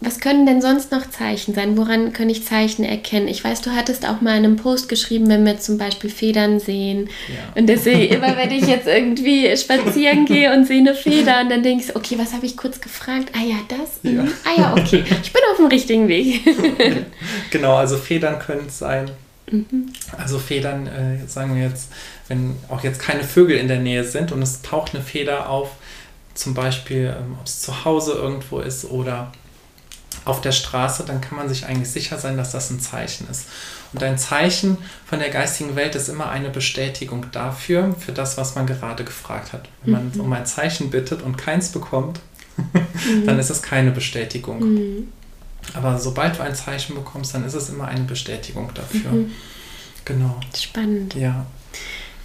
was können denn sonst noch Zeichen sein? Woran kann ich Zeichen erkennen? Ich weiß, du hattest auch mal in einem Post geschrieben, wenn wir zum Beispiel Federn sehen. Ja. Und deswegen, immer wenn ich jetzt irgendwie spazieren gehe und sehe eine Feder und dann denke ich, okay, was habe ich kurz gefragt? Ah ja, das? Ja. Mhm. Ah ja, okay. Ich bin auf dem richtigen Weg. *laughs* genau, also Federn können es sein. Mhm. Also Federn, äh, sagen wir jetzt, wenn auch jetzt keine Vögel in der Nähe sind und es taucht eine Feder auf, zum Beispiel, ähm, ob es zu Hause irgendwo ist oder auf der Straße, dann kann man sich eigentlich sicher sein, dass das ein Zeichen ist. Und ein Zeichen von der geistigen Welt ist immer eine Bestätigung dafür, für das, was man gerade gefragt hat. Wenn man mhm. um ein Zeichen bittet und keins bekommt, *laughs* mhm. dann ist es keine Bestätigung. Mhm. Aber sobald du ein Zeichen bekommst, dann ist es immer eine Bestätigung dafür. Mhm. Genau. Spannend. Ja.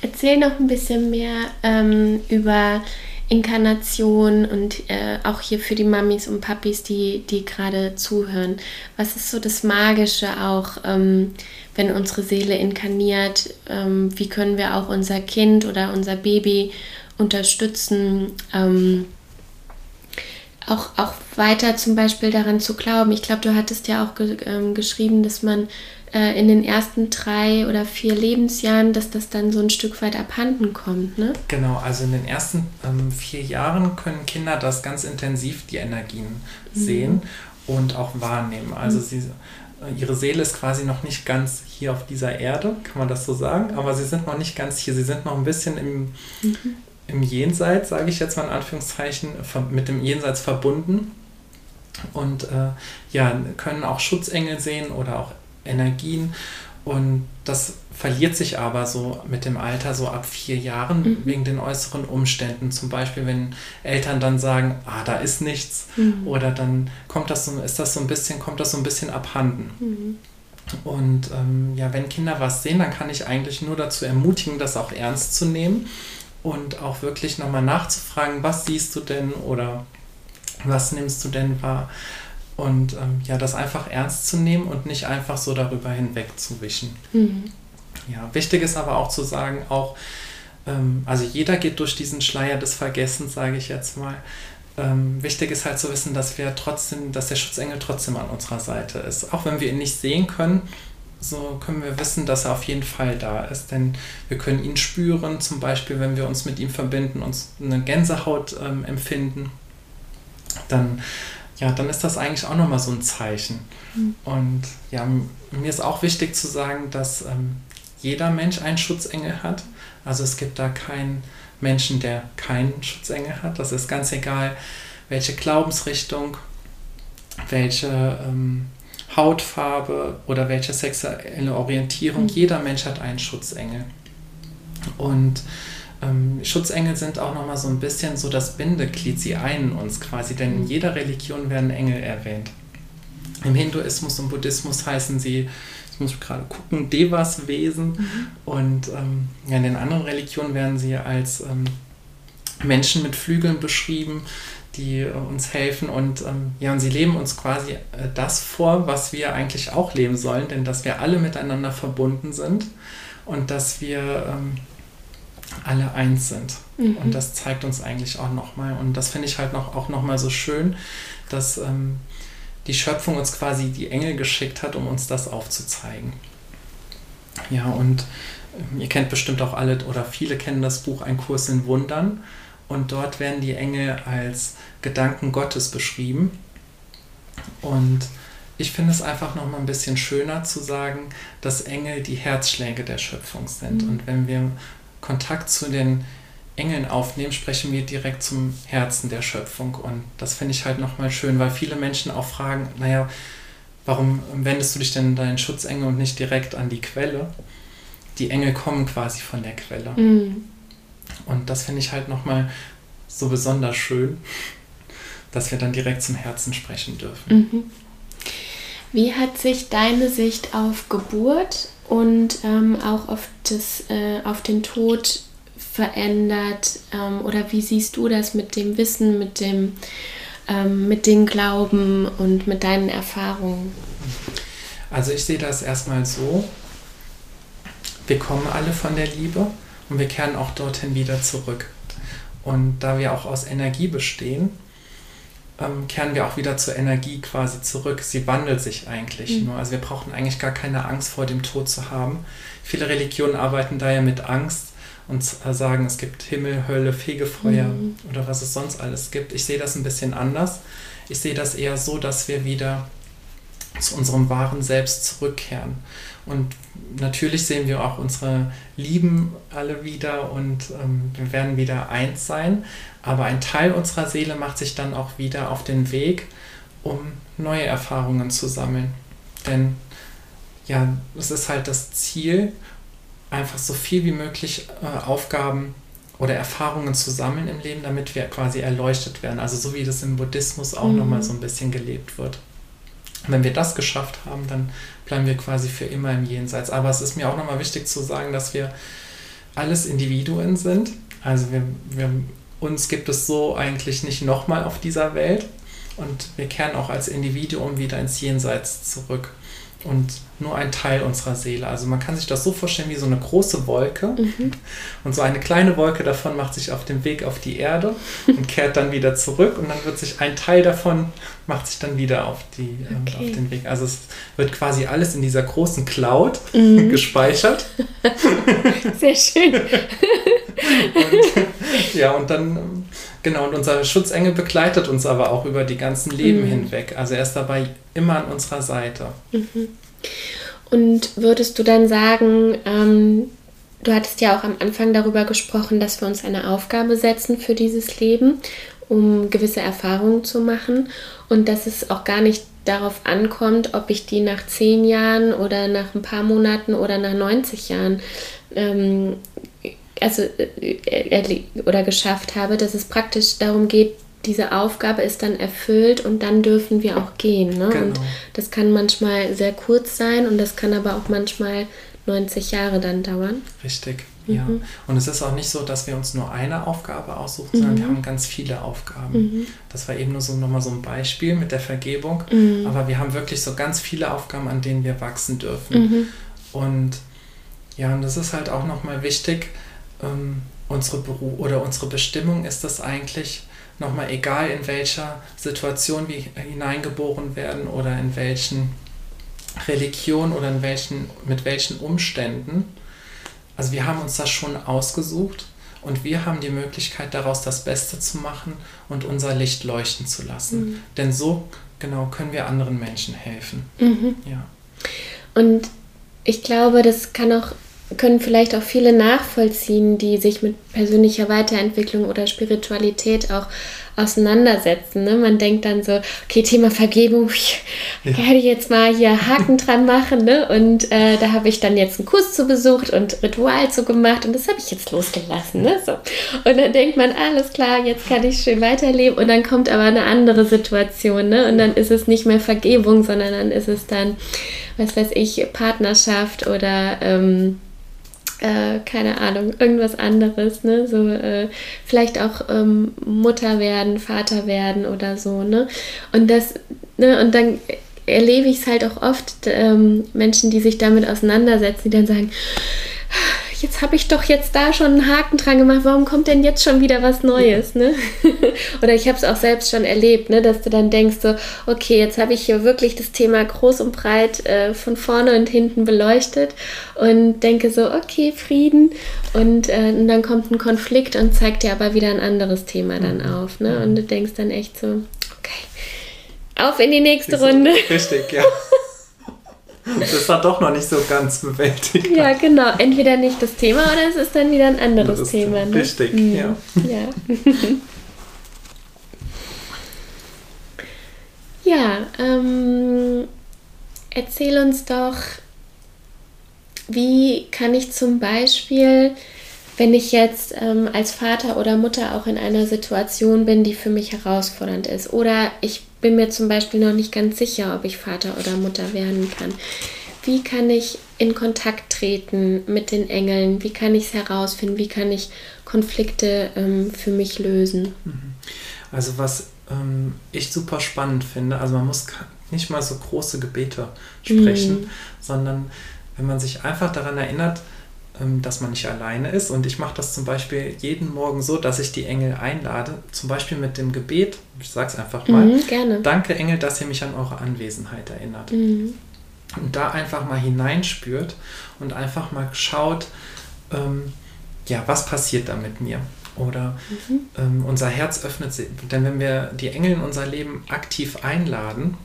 Erzähl noch ein bisschen mehr ähm, über Inkarnation und äh, auch hier für die Mamis und Papis, die, die gerade zuhören. Was ist so das Magische auch, ähm, wenn unsere Seele inkarniert? Ähm, wie können wir auch unser Kind oder unser Baby unterstützen? Auch, auch weiter zum Beispiel daran zu glauben. Ich glaube, du hattest ja auch ge ähm, geschrieben, dass man äh, in den ersten drei oder vier Lebensjahren, dass das dann so ein Stück weit abhanden kommt. Ne? Genau, also in den ersten ähm, vier Jahren können Kinder das ganz intensiv, die Energien mhm. sehen und auch wahrnehmen. Also mhm. sie, äh, ihre Seele ist quasi noch nicht ganz hier auf dieser Erde, kann man das so sagen, aber sie sind noch nicht ganz hier, sie sind noch ein bisschen im, mhm. Im Jenseits, sage ich jetzt mal in Anführungszeichen, mit dem Jenseits verbunden und äh, ja, können auch Schutzengel sehen oder auch Energien. Und das verliert sich aber so mit dem Alter, so ab vier Jahren, mhm. wegen den äußeren Umständen. Zum Beispiel, wenn Eltern dann sagen, ah, da ist nichts, mhm. oder dann kommt das so, ist das so ein bisschen, kommt das so ein bisschen abhanden. Mhm. Und ähm, ja, wenn Kinder was sehen, dann kann ich eigentlich nur dazu ermutigen, das auch ernst zu nehmen und auch wirklich nochmal nachzufragen, was siehst du denn oder was nimmst du denn wahr? Und ähm, ja, das einfach ernst zu nehmen und nicht einfach so darüber hinwegzuwischen. Mhm. Ja, wichtig ist aber auch zu sagen, auch, ähm, also jeder geht durch diesen Schleier des Vergessens, sage ich jetzt mal. Ähm, wichtig ist halt zu wissen, dass wir trotzdem, dass der Schutzengel trotzdem an unserer Seite ist. Auch wenn wir ihn nicht sehen können, so können wir wissen, dass er auf jeden Fall da ist. Denn wir können ihn spüren, zum Beispiel, wenn wir uns mit ihm verbinden, uns eine Gänsehaut ähm, empfinden, dann ja, dann ist das eigentlich auch nochmal so ein Zeichen. Mhm. Und ja, mir ist auch wichtig zu sagen, dass ähm, jeder Mensch einen Schutzengel hat. Also es gibt da keinen Menschen, der keinen Schutzengel hat. Das ist ganz egal, welche Glaubensrichtung, welche ähm, Hautfarbe oder welche sexuelle Orientierung. Mhm. Jeder Mensch hat einen Schutzengel. Und ähm, Schutzengel sind auch nochmal so ein bisschen so das Bindeglied, sie einen uns quasi, denn in jeder Religion werden Engel erwähnt. Im Hinduismus und Buddhismus heißen sie, ich muss gerade gucken, Devas-Wesen mhm. und ähm, ja, in den anderen Religionen werden sie als ähm, Menschen mit Flügeln beschrieben, die äh, uns helfen und ähm, ja, und sie leben uns quasi äh, das vor, was wir eigentlich auch leben sollen, denn dass wir alle miteinander verbunden sind und dass wir ähm, alle eins sind. Mhm. Und das zeigt uns eigentlich auch nochmal. Und das finde ich halt noch, auch nochmal so schön, dass ähm, die Schöpfung uns quasi die Engel geschickt hat, um uns das aufzuzeigen. Ja, und ähm, ihr kennt bestimmt auch alle oder viele kennen das Buch Ein Kurs in Wundern. Und dort werden die Engel als Gedanken Gottes beschrieben. Und ich finde es einfach nochmal ein bisschen schöner zu sagen, dass Engel die Herzschläge der Schöpfung sind. Mhm. Und wenn wir Kontakt zu den Engeln aufnehmen, sprechen wir direkt zum Herzen der Schöpfung. Und das finde ich halt nochmal schön, weil viele Menschen auch fragen, naja, warum wendest du dich denn deinen Schutzengel und nicht direkt an die Quelle? Die Engel kommen quasi von der Quelle. Mhm. Und das finde ich halt nochmal so besonders schön, dass wir dann direkt zum Herzen sprechen dürfen. Mhm. Wie hat sich deine Sicht auf Geburt und ähm, auch auf, das, äh, auf den Tod verändert? Ähm, oder wie siehst du das mit dem Wissen, mit dem, ähm, mit dem Glauben und mit deinen Erfahrungen? Also ich sehe das erstmal so, wir kommen alle von der Liebe und wir kehren auch dorthin wieder zurück. Und da wir auch aus Energie bestehen, ähm, kehren wir auch wieder zur Energie quasi zurück. Sie wandelt sich eigentlich mhm. nur. Also wir brauchen eigentlich gar keine Angst vor dem Tod zu haben. Viele Religionen arbeiten da ja mit Angst und sagen, es gibt Himmel, Hölle, Fegefeuer mhm. oder was es sonst alles gibt. Ich sehe das ein bisschen anders. Ich sehe das eher so, dass wir wieder zu unserem wahren Selbst zurückkehren. Und natürlich sehen wir auch unsere Lieben alle wieder und ähm, wir werden wieder eins sein. Aber ein Teil unserer Seele macht sich dann auch wieder auf den Weg, um neue Erfahrungen zu sammeln. Denn ja, es ist halt das Ziel, einfach so viel wie möglich äh, Aufgaben oder Erfahrungen zu sammeln im Leben, damit wir quasi erleuchtet werden. Also so wie das im Buddhismus auch mhm. nochmal so ein bisschen gelebt wird. Wenn wir das geschafft haben, dann bleiben wir quasi für immer im Jenseits. Aber es ist mir auch nochmal wichtig zu sagen, dass wir alles Individuen sind. Also wir, wir, uns gibt es so eigentlich nicht nochmal auf dieser Welt. Und wir kehren auch als Individuum wieder ins Jenseits zurück und nur ein Teil unserer Seele. Also man kann sich das so vorstellen wie so eine große Wolke mhm. und so eine kleine Wolke davon macht sich auf den Weg auf die Erde und kehrt dann wieder zurück und dann wird sich ein Teil davon macht sich dann wieder auf, die, ähm, okay. auf den Weg. Also es wird quasi alles in dieser großen Cloud mhm. gespeichert. *laughs* Sehr schön. und, ja, und dann Genau, und unser Schutzengel begleitet uns aber auch über die ganzen Leben mhm. hinweg. Also er ist dabei immer an unserer Seite. Mhm. Und würdest du dann sagen, ähm, du hattest ja auch am Anfang darüber gesprochen, dass wir uns eine Aufgabe setzen für dieses Leben, um gewisse Erfahrungen zu machen. Und dass es auch gar nicht darauf ankommt, ob ich die nach zehn Jahren oder nach ein paar Monaten oder nach 90 Jahren ähm, also äh, oder geschafft habe, dass es praktisch darum geht, diese Aufgabe ist dann erfüllt und dann dürfen wir auch gehen. Ne? Genau. Und das kann manchmal sehr kurz sein und das kann aber auch manchmal 90 Jahre dann dauern. Richtig, mhm. ja. Und es ist auch nicht so, dass wir uns nur eine Aufgabe aussuchen, mhm. sondern wir haben ganz viele Aufgaben. Mhm. Das war eben nur so nochmal so ein Beispiel mit der Vergebung. Mhm. Aber wir haben wirklich so ganz viele Aufgaben, an denen wir wachsen dürfen. Mhm. Und ja, und das ist halt auch nochmal wichtig, ähm, unsere Beruf oder unsere Bestimmung ist es eigentlich nochmal egal, in welcher Situation wir hineingeboren werden oder in welchen Religion oder in welchen, mit welchen Umständen. Also wir haben uns das schon ausgesucht und wir haben die Möglichkeit daraus das Beste zu machen und unser Licht leuchten zu lassen. Mhm. Denn so genau können wir anderen Menschen helfen. Mhm. Ja. Und ich glaube, das kann auch können vielleicht auch viele nachvollziehen, die sich mit persönlicher Weiterentwicklung oder Spiritualität auch auseinandersetzen. Ne? Man denkt dann so, okay, Thema Vergebung, ich werde jetzt mal hier Haken dran machen. Ne? Und äh, da habe ich dann jetzt einen Kurs zu besucht und Ritual zu gemacht und das habe ich jetzt losgelassen. Ne? So. Und dann denkt man, alles klar, jetzt kann ich schön weiterleben. Und dann kommt aber eine andere Situation. Ne? Und dann ist es nicht mehr Vergebung, sondern dann ist es dann, was weiß ich, Partnerschaft oder... Ähm, äh, keine Ahnung, irgendwas anderes, ne? So äh, vielleicht auch ähm, Mutter werden, Vater werden oder so, ne? Und das, ne, und dann erlebe ich es halt auch oft, ähm, Menschen, die sich damit auseinandersetzen, die dann sagen, jetzt habe ich doch jetzt da schon einen Haken dran gemacht, warum kommt denn jetzt schon wieder was Neues? Ne? *laughs* Oder ich habe es auch selbst schon erlebt, ne, dass du dann denkst, so, okay, jetzt habe ich hier wirklich das Thema groß und breit äh, von vorne und hinten beleuchtet und denke so, okay, Frieden. Und, äh, und, dann kommt ein Konflikt und zeigt dir aber wieder ein anderes Thema dann mhm. auf. Ne? Und du denkst dann echt so, okay, auf in die nächste Runde. Richtig, ja. *laughs* Das war doch noch nicht so ganz bewältigt. Ja, genau. Entweder nicht das Thema oder es ist dann wieder ein anderes das Thema. Ne? Richtig, mhm. ja. Ja, *laughs* ja ähm, erzähl uns doch, wie kann ich zum Beispiel, wenn ich jetzt ähm, als Vater oder Mutter auch in einer Situation bin, die für mich herausfordernd ist, oder ich bin mir zum Beispiel noch nicht ganz sicher, ob ich Vater oder Mutter werden kann. Wie kann ich in Kontakt treten mit den Engeln? Wie kann ich es herausfinden? Wie kann ich Konflikte ähm, für mich lösen? Mhm. Also was ähm, ich super spannend finde, also man muss nicht mal so große Gebete sprechen, mhm. sondern wenn man sich einfach daran erinnert, dass man nicht alleine ist. Und ich mache das zum Beispiel jeden Morgen so, dass ich die Engel einlade, zum Beispiel mit dem Gebet, ich sage es einfach mal, Mhm, gerne. danke Engel, dass ihr mich an eure Anwesenheit erinnert. Mhm. Und da einfach mal hineinspürt und einfach mal schaut, ähm, ja, was passiert da mit mir? Oder Mhm. ähm, unser Herz öffnet sich. Denn wenn wir die Engel in unser Leben aktiv einladen,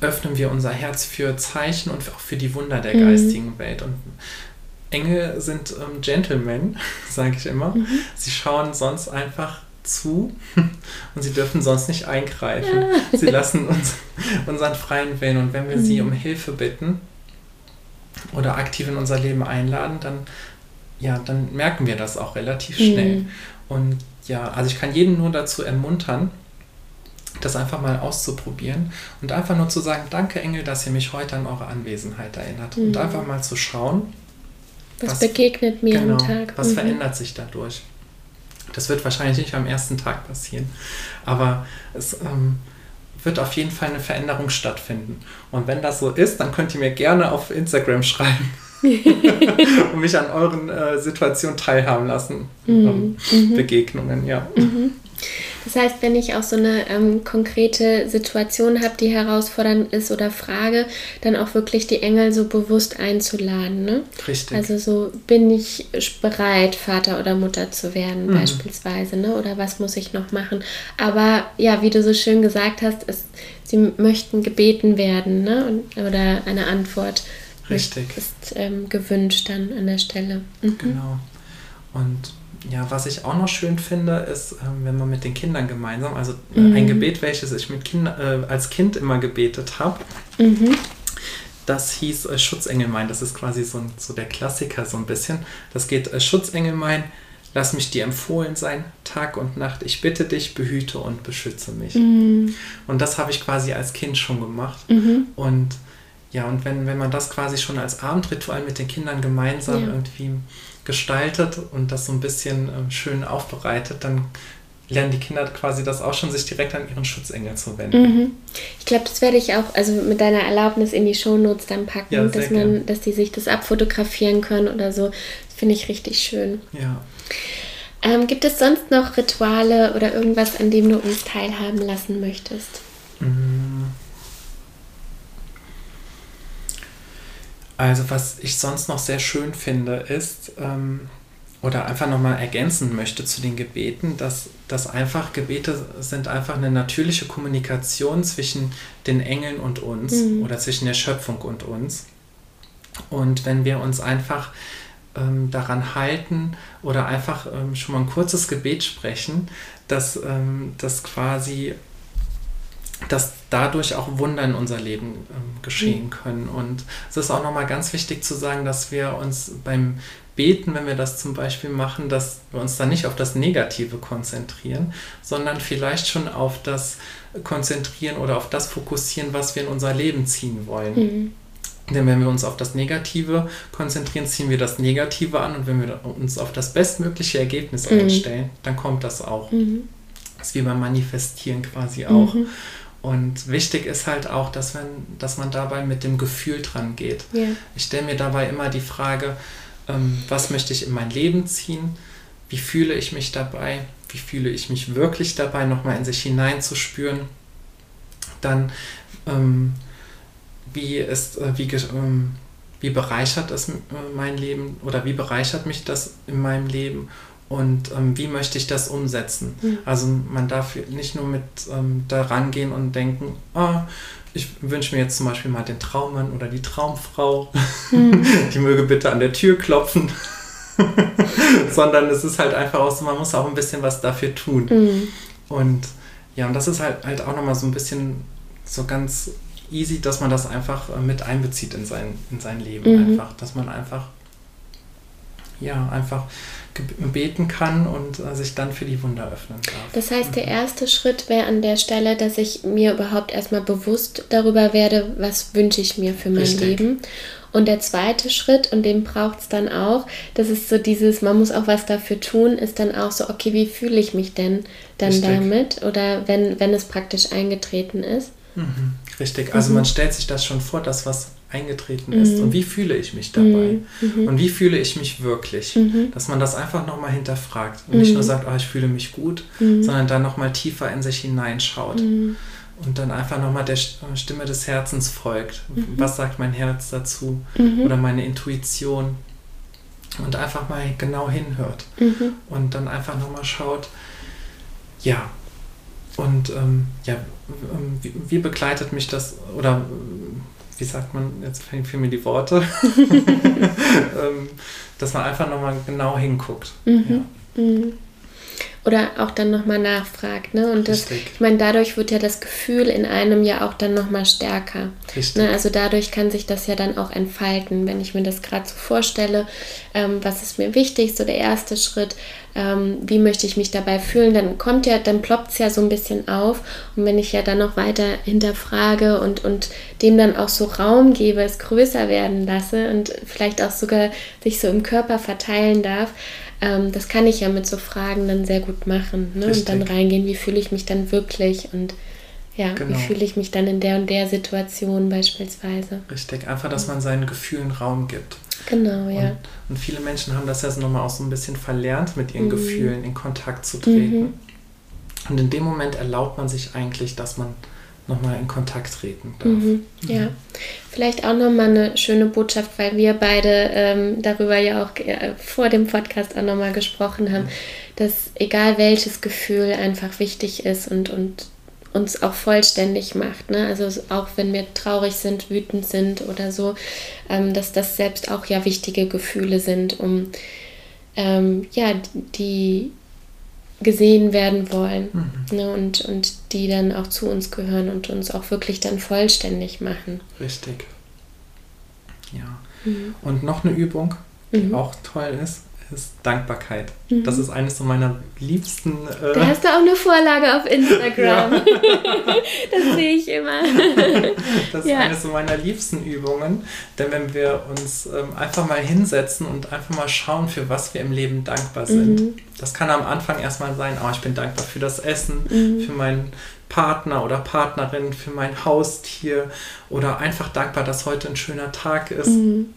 öffnen wir unser Herz für Zeichen und auch für die Wunder der Mhm. geistigen Welt. Und Engel sind ähm, Gentlemen, *laughs* sage ich immer. Mhm. Sie schauen sonst einfach zu *laughs* und sie dürfen sonst nicht eingreifen. Sie lassen uns *laughs* unseren freien Willen. Und wenn wir sie Mhm. um Hilfe bitten oder aktiv in unser Leben einladen, dann, ja, dann merken wir das auch relativ schnell. Mhm. Und ja, also ich kann jeden nur dazu ermuntern, das einfach mal auszuprobieren und einfach nur zu sagen, danke Engel, dass ihr mich heute an eure Anwesenheit erinnert. Und Mhm. einfach mal zu schauen, Was, Was- begegnet mir genau, am Tag? was Mhm. verändert sich dadurch. Das wird wahrscheinlich nicht am ersten Tag passieren, aber es ähm, wird auf jeden Fall eine Veränderung stattfinden. Und wenn das so ist, dann könnt ihr mir gerne auf Instagram schreiben *laughs* und mich an euren äh, Situationen teilhaben lassen. Ähm, Mhm. Begegnungen, ja. Das heißt, wenn ich auch so eine ähm, konkrete Situation habe, die herausfordernd ist oder Frage, dann auch wirklich die Engel so bewusst einzuladen. Ne? Richtig. Also so, bin ich bereit, Vater oder Mutter zu werden Mhm. beispielsweise, ne? oder was muss ich noch machen? Aber ja, wie du so schön gesagt hast, es, sie möchten gebeten werden ne? Und, oder eine Antwort Richtig. ist ähm, gewünscht dann an der Stelle. Mhm. Genau. Und ja, was ich auch noch schön finde, ist, ähm, wenn man mit den Kindern gemeinsam, also Mhm. ein Gebet, welches ich mit Kinder, äh, als Kind immer gebetet habe, Mhm. das hieß äh, Schutzengel mein. Das ist quasi so, ein, so der Klassiker so ein bisschen. Das geht äh, Schutzengel mein, lass mich dir empfohlen sein, Tag und Nacht. Ich bitte dich, behüte und beschütze mich. Mhm. Und das habe ich quasi als Kind schon gemacht. Mhm. Und ja, und wenn, wenn man das quasi schon als Abendritual mit den Kindern gemeinsam Ja. irgendwie gestaltet und das so ein bisschen ähm, schön aufbereitet, dann lernen die Kinder quasi das auch schon, sich direkt an ihren Schutzengel zu wenden. Mhm. Ich glaube, das werde ich auch, also mit deiner Erlaubnis in die Shownotes dann packen, Ja, dass man, gern. dass die sich das abfotografieren können oder so. Das finde ich richtig schön. Ja. Ähm, gibt es sonst noch Rituale oder irgendwas, an dem du uns teilhaben lassen möchtest? Mm. Also was ich sonst noch sehr schön finde, ist, ähm, oder einfach nochmal ergänzen möchte zu den Gebeten, dass, dass einfach Gebete sind einfach eine natürliche Kommunikation zwischen den Engeln und uns Mhm. oder zwischen der Schöpfung und uns. Und wenn wir uns einfach ähm, daran halten oder einfach ähm, schon mal ein kurzes Gebet sprechen, dass ähm, das quasi dass dadurch auch Wunder in unser Leben ähm, geschehen können. Und es ist auch nochmal ganz wichtig zu sagen, dass wir uns beim Beten, wenn wir das zum Beispiel machen, dass wir uns dann nicht auf das Negative konzentrieren, sondern vielleicht schon auf das konzentrieren oder auf das fokussieren, was wir in unser Leben ziehen wollen. Mhm. Denn wenn wir uns auf das Negative konzentrieren, ziehen wir das Negative an und wenn wir uns auf das bestmögliche Ergebnis Mhm. einstellen, dann kommt das auch. Mhm. Das ist wie beim Manifestieren quasi auch. Mhm. Und wichtig ist halt auch, dass man, dass man dabei mit dem Gefühl dran geht. Ja. Ich stelle mir dabei immer die Frage, ähm, was möchte ich in mein Leben ziehen? Wie fühle ich mich dabei? Wie fühle ich mich wirklich dabei, nochmal in sich hineinzuspüren? Dann, ähm, wie, ist, äh, wie, ähm, wie bereichert es äh, mein Leben oder wie bereichert mich das in meinem Leben? Und ähm, wie möchte ich das umsetzen? Mhm. Also man darf nicht nur mit ähm, da rangehen und denken, ah, ich wünsche mir jetzt zum Beispiel mal den Traummann oder die Traumfrau, Mhm. *laughs* die möge bitte an der Tür klopfen. *laughs* Sondern es ist halt einfach auch so, man muss auch ein bisschen was dafür tun. Mhm. Und ja, und das ist halt, halt auch nochmal so ein bisschen so ganz easy, dass man das einfach äh, mit einbezieht in sein, in sein Leben Mhm. einfach. Dass man einfach, ja, einfach beten kann und äh, sich dann für die Wunder öffnen darf. Das heißt, der erste Schritt wäre an der Stelle, dass ich mir überhaupt erstmal bewusst darüber werde, was wünsche ich mir für mein Richtig. Leben. Und der zweite Schritt, und den braucht es dann auch, das ist so dieses, man muss auch was dafür tun, ist dann auch so, okay, wie fühle ich mich denn dann Richtig. damit? Oder wenn, wenn es praktisch eingetreten ist. Mhm, richtig, also Mhm. man stellt sich das schon vor, dass was eingetreten ist Mhm. und wie fühle ich mich dabei Mhm. und wie fühle ich mich wirklich. Mhm. Dass man das einfach nochmal hinterfragt und nicht Mhm. nur sagt, ah, ich fühle mich gut, Mhm. sondern dann nochmal tiefer in sich hineinschaut Mhm. und dann einfach nochmal der St- Stimme des Herzens folgt. Mhm. Was sagt mein Herz dazu Mhm. oder meine Intuition und einfach mal genau hinhört Mhm. und dann einfach nochmal schaut, ja, und ähm, ja, ähm, wie, wie begleitet mich das oder wie sagt man, jetzt fehlen mir die Worte, *laughs* *laughs* ähm, dass man einfach nochmal genau hinguckt. Mhm. Mhm. Oder auch dann nochmal nachfragt. Ne? Und das, Richtig. ich meine, dadurch wird ja das Gefühl in einem ja auch dann nochmal stärker. Richtig. Ne? Also dadurch kann sich das ja dann auch entfalten, wenn ich mir das gerade so vorstelle, ähm, was ist mir wichtig, so der erste Schritt, ähm, wie möchte ich mich dabei fühlen, dann kommt ja, dann ploppt es ja so ein bisschen auf und wenn ich ja dann noch weiter hinterfrage und, und dem dann auch so Raum gebe, es größer werden lasse und vielleicht auch sogar sich so im Körper verteilen darf, ähm, das kann ich ja mit so Fragen dann sehr gut machen ne? und dann reingehen, wie fühle ich mich dann wirklich und ja, Genau. wie fühle ich mich dann in der und der Situation beispielsweise. Richtig. Einfach, dass man seinen Gefühlen Raum gibt. Genau, ja. Und, und viele Menschen haben das ja so nochmal auch so ein bisschen verlernt, mit ihren Mhm. Gefühlen in Kontakt zu treten. Mhm. Und in dem Moment erlaubt man sich eigentlich, dass man nochmal in Kontakt treten darf. Mhm, ja, vielleicht auch nochmal eine schöne Botschaft, weil wir beide ähm, darüber ja auch äh, vor dem Podcast auch nochmal gesprochen haben, dass egal welches Gefühl einfach wichtig ist und, und uns auch vollständig macht. Ne? Also auch wenn wir traurig sind, wütend sind oder so, ähm, dass das selbst auch ja wichtige Gefühle sind, um ähm, ja, die gesehen werden wollen Mhm. ne? und, und die dann auch zu uns gehören und uns auch wirklich dann vollständig machen. Richtig. Ja. Mhm. Und noch eine Übung, die Mhm. auch toll ist, ist Dankbarkeit. Mhm. Das ist eines so meiner liebsten. Äh, Da hast du auch eine Vorlage auf Instagram. *laughs* *laughs* das sehe ich immer. *laughs* Das ist Ja. eine so meiner liebsten Übungen, denn wenn wir uns ähm, einfach mal hinsetzen und einfach mal schauen, für was wir im Leben dankbar sind. Mhm. Das kann am Anfang erstmal sein, oh, ich bin dankbar für das Essen, Mhm. für meinen Partner oder Partnerin, für mein Haustier oder einfach dankbar, dass heute ein schöner Tag ist. Mhm.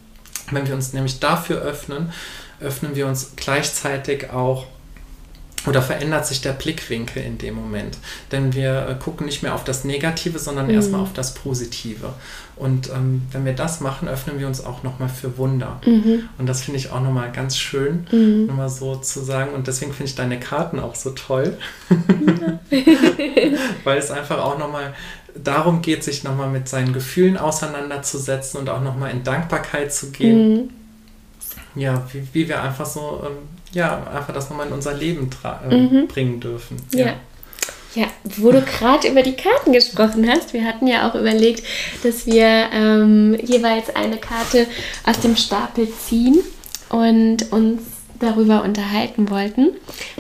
Wenn wir uns nämlich dafür öffnen, öffnen wir uns gleichzeitig auch oder verändert sich der Blickwinkel in dem Moment. Denn wir äh, gucken nicht mehr auf das Negative, sondern Mhm. erstmal auf das Positive. Und ähm, wenn wir das machen, öffnen wir uns auch nochmal für Wunder. Mhm. Und das finde ich auch nochmal ganz schön, Mhm. nochmal so zu sagen. Und deswegen finde ich deine Karten auch so toll. *laughs* Weil es einfach auch nochmal darum geht, sich nochmal mit seinen Gefühlen auseinanderzusetzen und auch nochmal in Dankbarkeit zu gehen Mhm. Ja, wie, wie wir einfach so, ähm, ja, einfach das nochmal in unser Leben tra- äh, Mhm. bringen dürfen. Ja. Ja, wo du gerade über die Karten gesprochen hast, wir hatten ja auch überlegt, dass wir ähm, jeweils eine Karte aus dem Stapel ziehen und uns darüber unterhalten wollten.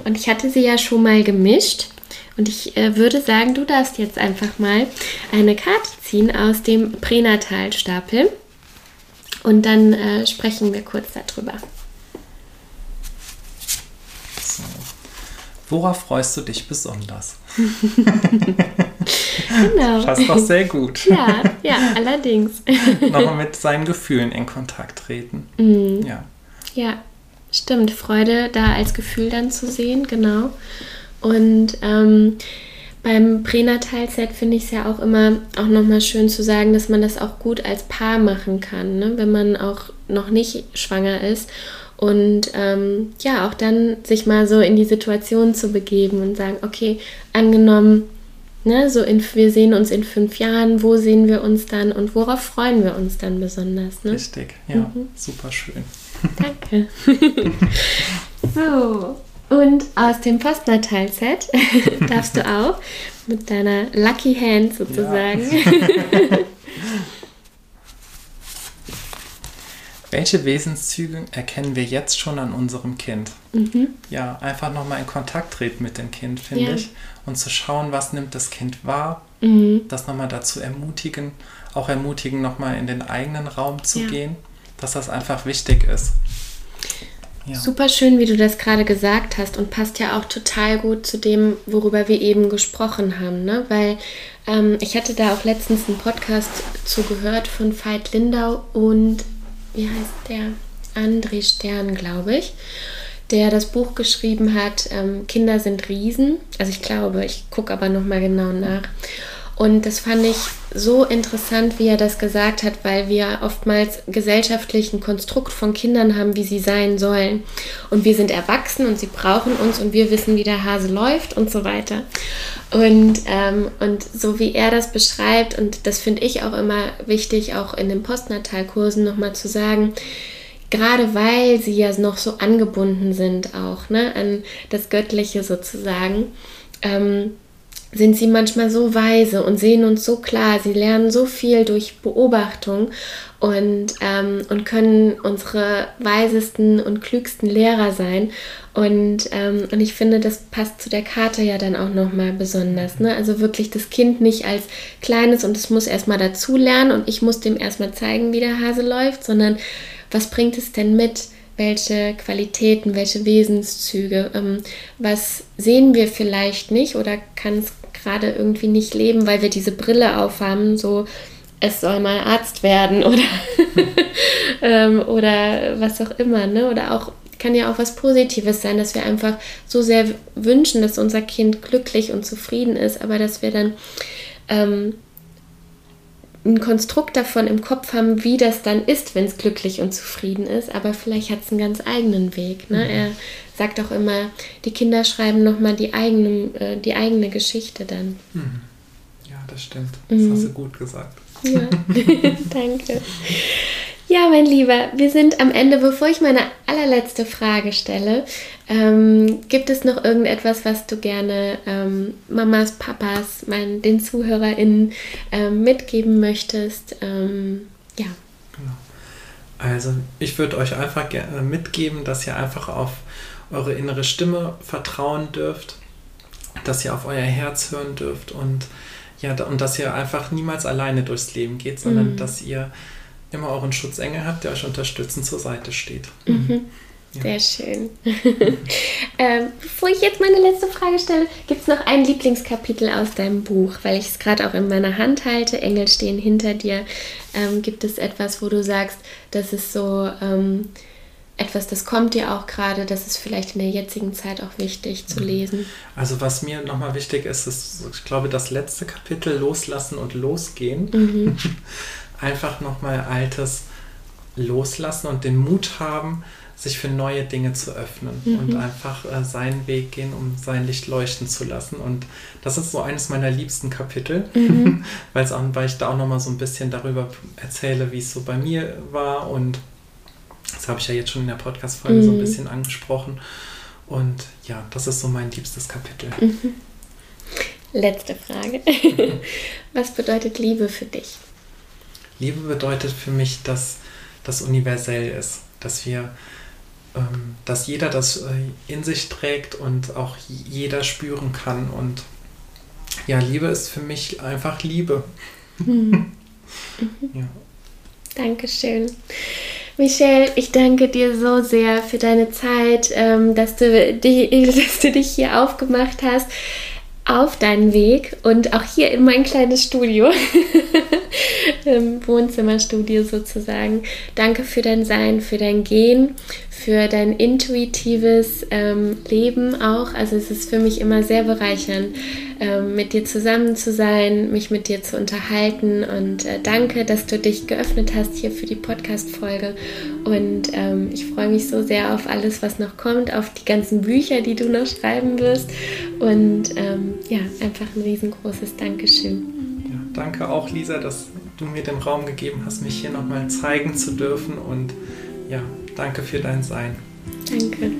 Und ich hatte sie ja schon mal gemischt. Und ich äh, würde sagen, du darfst jetzt einfach mal eine Karte ziehen aus dem Pränatalstapel. Und dann äh, sprechen wir kurz darüber. So. Worauf freust du dich besonders? Genau. Passt doch sehr gut. Ja, ja, allerdings. *laughs* nochmal mit seinen Gefühlen in Kontakt treten. Mhm. Ja. Ja, stimmt. Freude da als Gefühl dann zu sehen, genau. Und ähm, beim Pränatalset finde ich es ja auch immer auch nochmal schön zu sagen, dass man das auch gut als Paar machen kann, ne? wenn man auch noch nicht schwanger ist. Und ähm, ja, auch dann sich mal so in die Situation zu begeben und sagen, okay, angenommen, ne, so in, wir sehen uns in fünf Jahren, wo sehen wir uns dann und worauf freuen wir uns dann besonders? Ne? Richtig, ja, Mhm. super schön. Danke. *laughs* *laughs* so, und aus dem Postnatal-Set *laughs* darfst du auch mit deiner Lucky Hand sozusagen. *laughs* Welche Wesenszüge erkennen wir jetzt schon an unserem Kind? Mhm. Ja, einfach nochmal in Kontakt treten mit dem Kind, finde Ja. ich. Und zu schauen, was nimmt das Kind wahr, Mhm. das nochmal dazu ermutigen, auch ermutigen, nochmal in den eigenen Raum zu Ja. gehen, dass das einfach wichtig ist. Ja. Super schön, wie du das gerade gesagt hast und passt ja auch total gut zu dem, worüber wir eben gesprochen haben, ne? Weil ähm, ich hatte da auch letztens einen Podcast zugehört von Veit Lindau und wie heißt der? André Stern, glaube ich, der das Buch geschrieben hat, ähm, Kinder sind Riesen. Also ich glaube, ich gucke aber nochmal genau nach. Und das fand ich so interessant, wie er das gesagt hat, weil wir oftmals gesellschaftlich ein Konstrukt von Kindern haben, wie sie sein sollen. Und wir sind erwachsen und sie brauchen uns und wir wissen, wie der Hase läuft und so weiter. Und, ähm, und so wie er das beschreibt, und das finde ich auch immer wichtig, auch in den Postnatalkursen nochmal zu sagen, gerade weil sie ja noch so angebunden sind auch ne, an das Göttliche sozusagen. Ähm, sind sie manchmal so weise und sehen uns so klar. Sie lernen so viel durch Beobachtung und, ähm, und können unsere weisesten und klügsten Lehrer sein. Und, ähm, und ich finde, das passt zu der Karte ja dann auch nochmal besonders. Ne? Also wirklich das Kind nicht als kleines und es muss erstmal dazu lernen und ich muss dem erstmal zeigen, wie der Hase läuft, sondern was bringt es denn mit? welche Qualitäten, welche Wesenszüge, ähm, was sehen wir vielleicht nicht oder kann es gerade irgendwie nicht leben, weil wir diese Brille aufhaben, so es soll mal Arzt werden *laughs* oder, ähm, oder was auch immer, ne? Oder auch kann ja auch was Positives sein, dass wir einfach so sehr wünschen, dass unser Kind glücklich und zufrieden ist, aber dass wir dann ähm, ein Konstrukt davon im Kopf haben, wie das dann ist, wenn es glücklich und zufrieden ist, aber vielleicht hat es einen ganz eigenen Weg. Ne? Mhm. Er sagt auch immer, die Kinder schreiben nochmal die, eigene, äh, die eigene Geschichte dann. Mhm. Ja, das stimmt. Das mhm. hast du gut gesagt. Ja, *laughs* *laughs* danke. Ja, mein Lieber, wir sind am Ende. Bevor ich meine allerletzte Frage stelle, ähm, gibt es noch irgendetwas, was du gerne ähm, Mamas, Papas, mein, den ZuhörerInnen ähm, mitgeben möchtest? Ähm, ja. Genau. Also, ich würde euch einfach gerne mitgeben, dass ihr einfach auf eure innere Stimme vertrauen dürft, dass ihr auf euer Herz hören dürft und ja, und dass ihr einfach niemals alleine durchs Leben geht, sondern mhm. dass ihr immer euren Schutzengel habt, der euch unterstützend zur Seite steht. Mhm. Ja. Sehr schön. *laughs* ähm, bevor ich jetzt meine letzte Frage stelle, gibt es noch ein Lieblingskapitel aus deinem Buch, weil ich es gerade auch in meiner Hand halte. Engel stehen hinter dir. Ähm, gibt es etwas, wo du sagst, das ist so ähm, etwas, das kommt dir auch gerade, das ist vielleicht in der jetzigen Zeit auch wichtig zu mhm. lesen? Also was mir nochmal wichtig ist, ist, ich glaube, das letzte Kapitel Loslassen und Losgehen. Mhm. *laughs* einfach nochmal Altes loslassen und den Mut haben, sich für neue Dinge zu öffnen mhm. und einfach äh, seinen Weg gehen, um sein Licht leuchten zu lassen. Und das ist so eines meiner liebsten Kapitel, mhm. *laughs* weil ich da auch nochmal so ein bisschen darüber erzähle, wie es so bei mir war. Und das habe ich ja jetzt schon in der Podcast-Folge mhm. so ein mhm. bisschen angesprochen. Und ja, das ist so mein liebstes Kapitel. Mhm. Letzte Frage. *laughs* Was bedeutet Liebe für dich? Liebe bedeutet für mich, dass das universell ist, dass wir, ähm, dass jeder das äh, in sich trägt und auch jeder spüren kann. Und ja, Liebe ist für mich einfach Liebe. Mhm. *laughs* ja. Dankeschön. Michelle, ich danke dir so sehr für deine Zeit, ähm, dass, du die, *laughs* dass du dich hier aufgemacht hast auf deinen Weg und auch hier in mein kleines Studio, *laughs* Wohnzimmerstudio sozusagen. Danke für dein Sein, für dein Gehen, für dein intuitives ähm, Leben auch. Also es ist für mich immer sehr bereichernd, ähm, mit dir zusammen zu sein, mich mit dir zu unterhalten und äh, danke, dass du dich geöffnet hast hier für die Podcast-Folge und ähm, ich freue mich so sehr auf alles, was noch kommt, auf die ganzen Bücher, die du noch schreiben wirst und ähm, ja, einfach ein riesengroßes Dankeschön. Ja, danke auch, Lisa, dass du mir den Raum gegeben hast, mich hier nochmal zeigen zu dürfen und ja, Danke für dein Sein. Danke.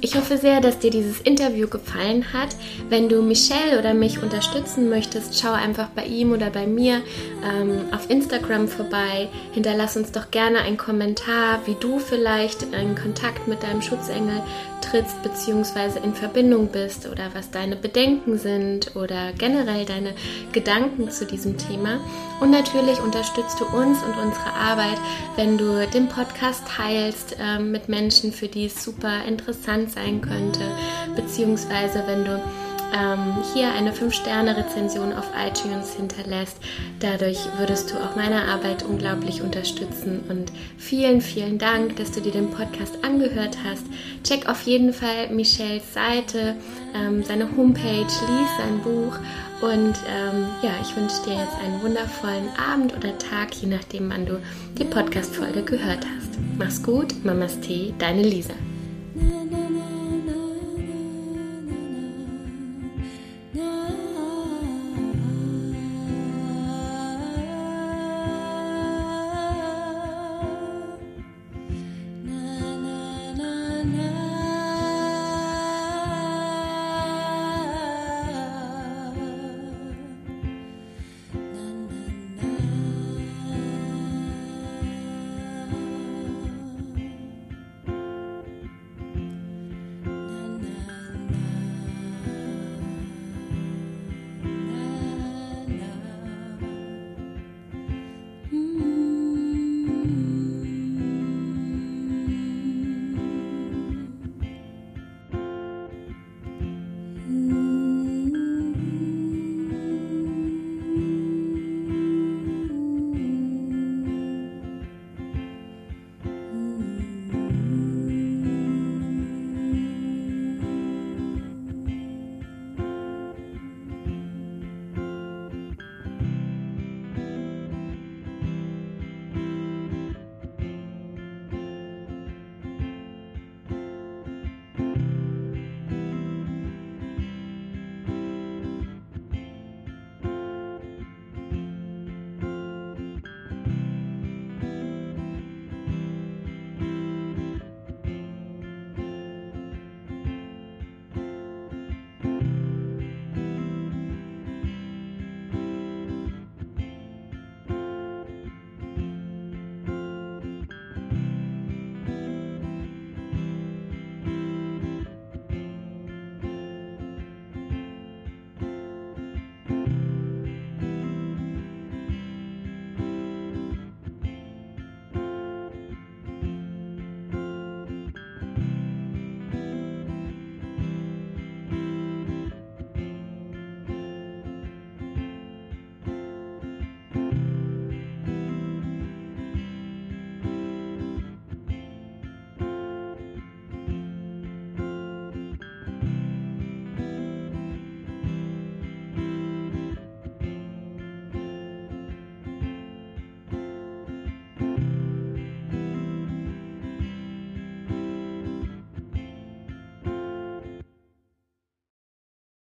Ich hoffe sehr, dass dir dieses Interview gefallen hat. Wenn du Michelle oder mich unterstützen möchtest, schau einfach bei ihm oder bei mir ähm, auf Instagram vorbei. Hinterlass uns doch gerne einen Kommentar, wie du vielleicht in Kontakt mit deinem Schutzengel trittst bzw. in Verbindung bist oder was deine Bedenken sind oder generell deine Gedanken zu diesem Thema. Und natürlich unterstützt du uns und unsere Arbeit, wenn du den Podcast teilst äh, mit Menschen, für die es super interessant sein könnte, beziehungsweise wenn du ähm, hier eine 5-Sterne-Rezension auf iTunes hinterlässt. Dadurch würdest du auch meine Arbeit unglaublich unterstützen. Und vielen, vielen Dank, dass du dir den Podcast angehört hast. Check auf jeden Fall Michels Seite, ähm, seine Homepage, lies sein Buch. Und ähm, ja, ich wünsche dir jetzt einen wundervollen Abend oder Tag, je nachdem, wann du die Podcast-Folge gehört hast. Mach's gut, Mamas Tee, deine Lisa.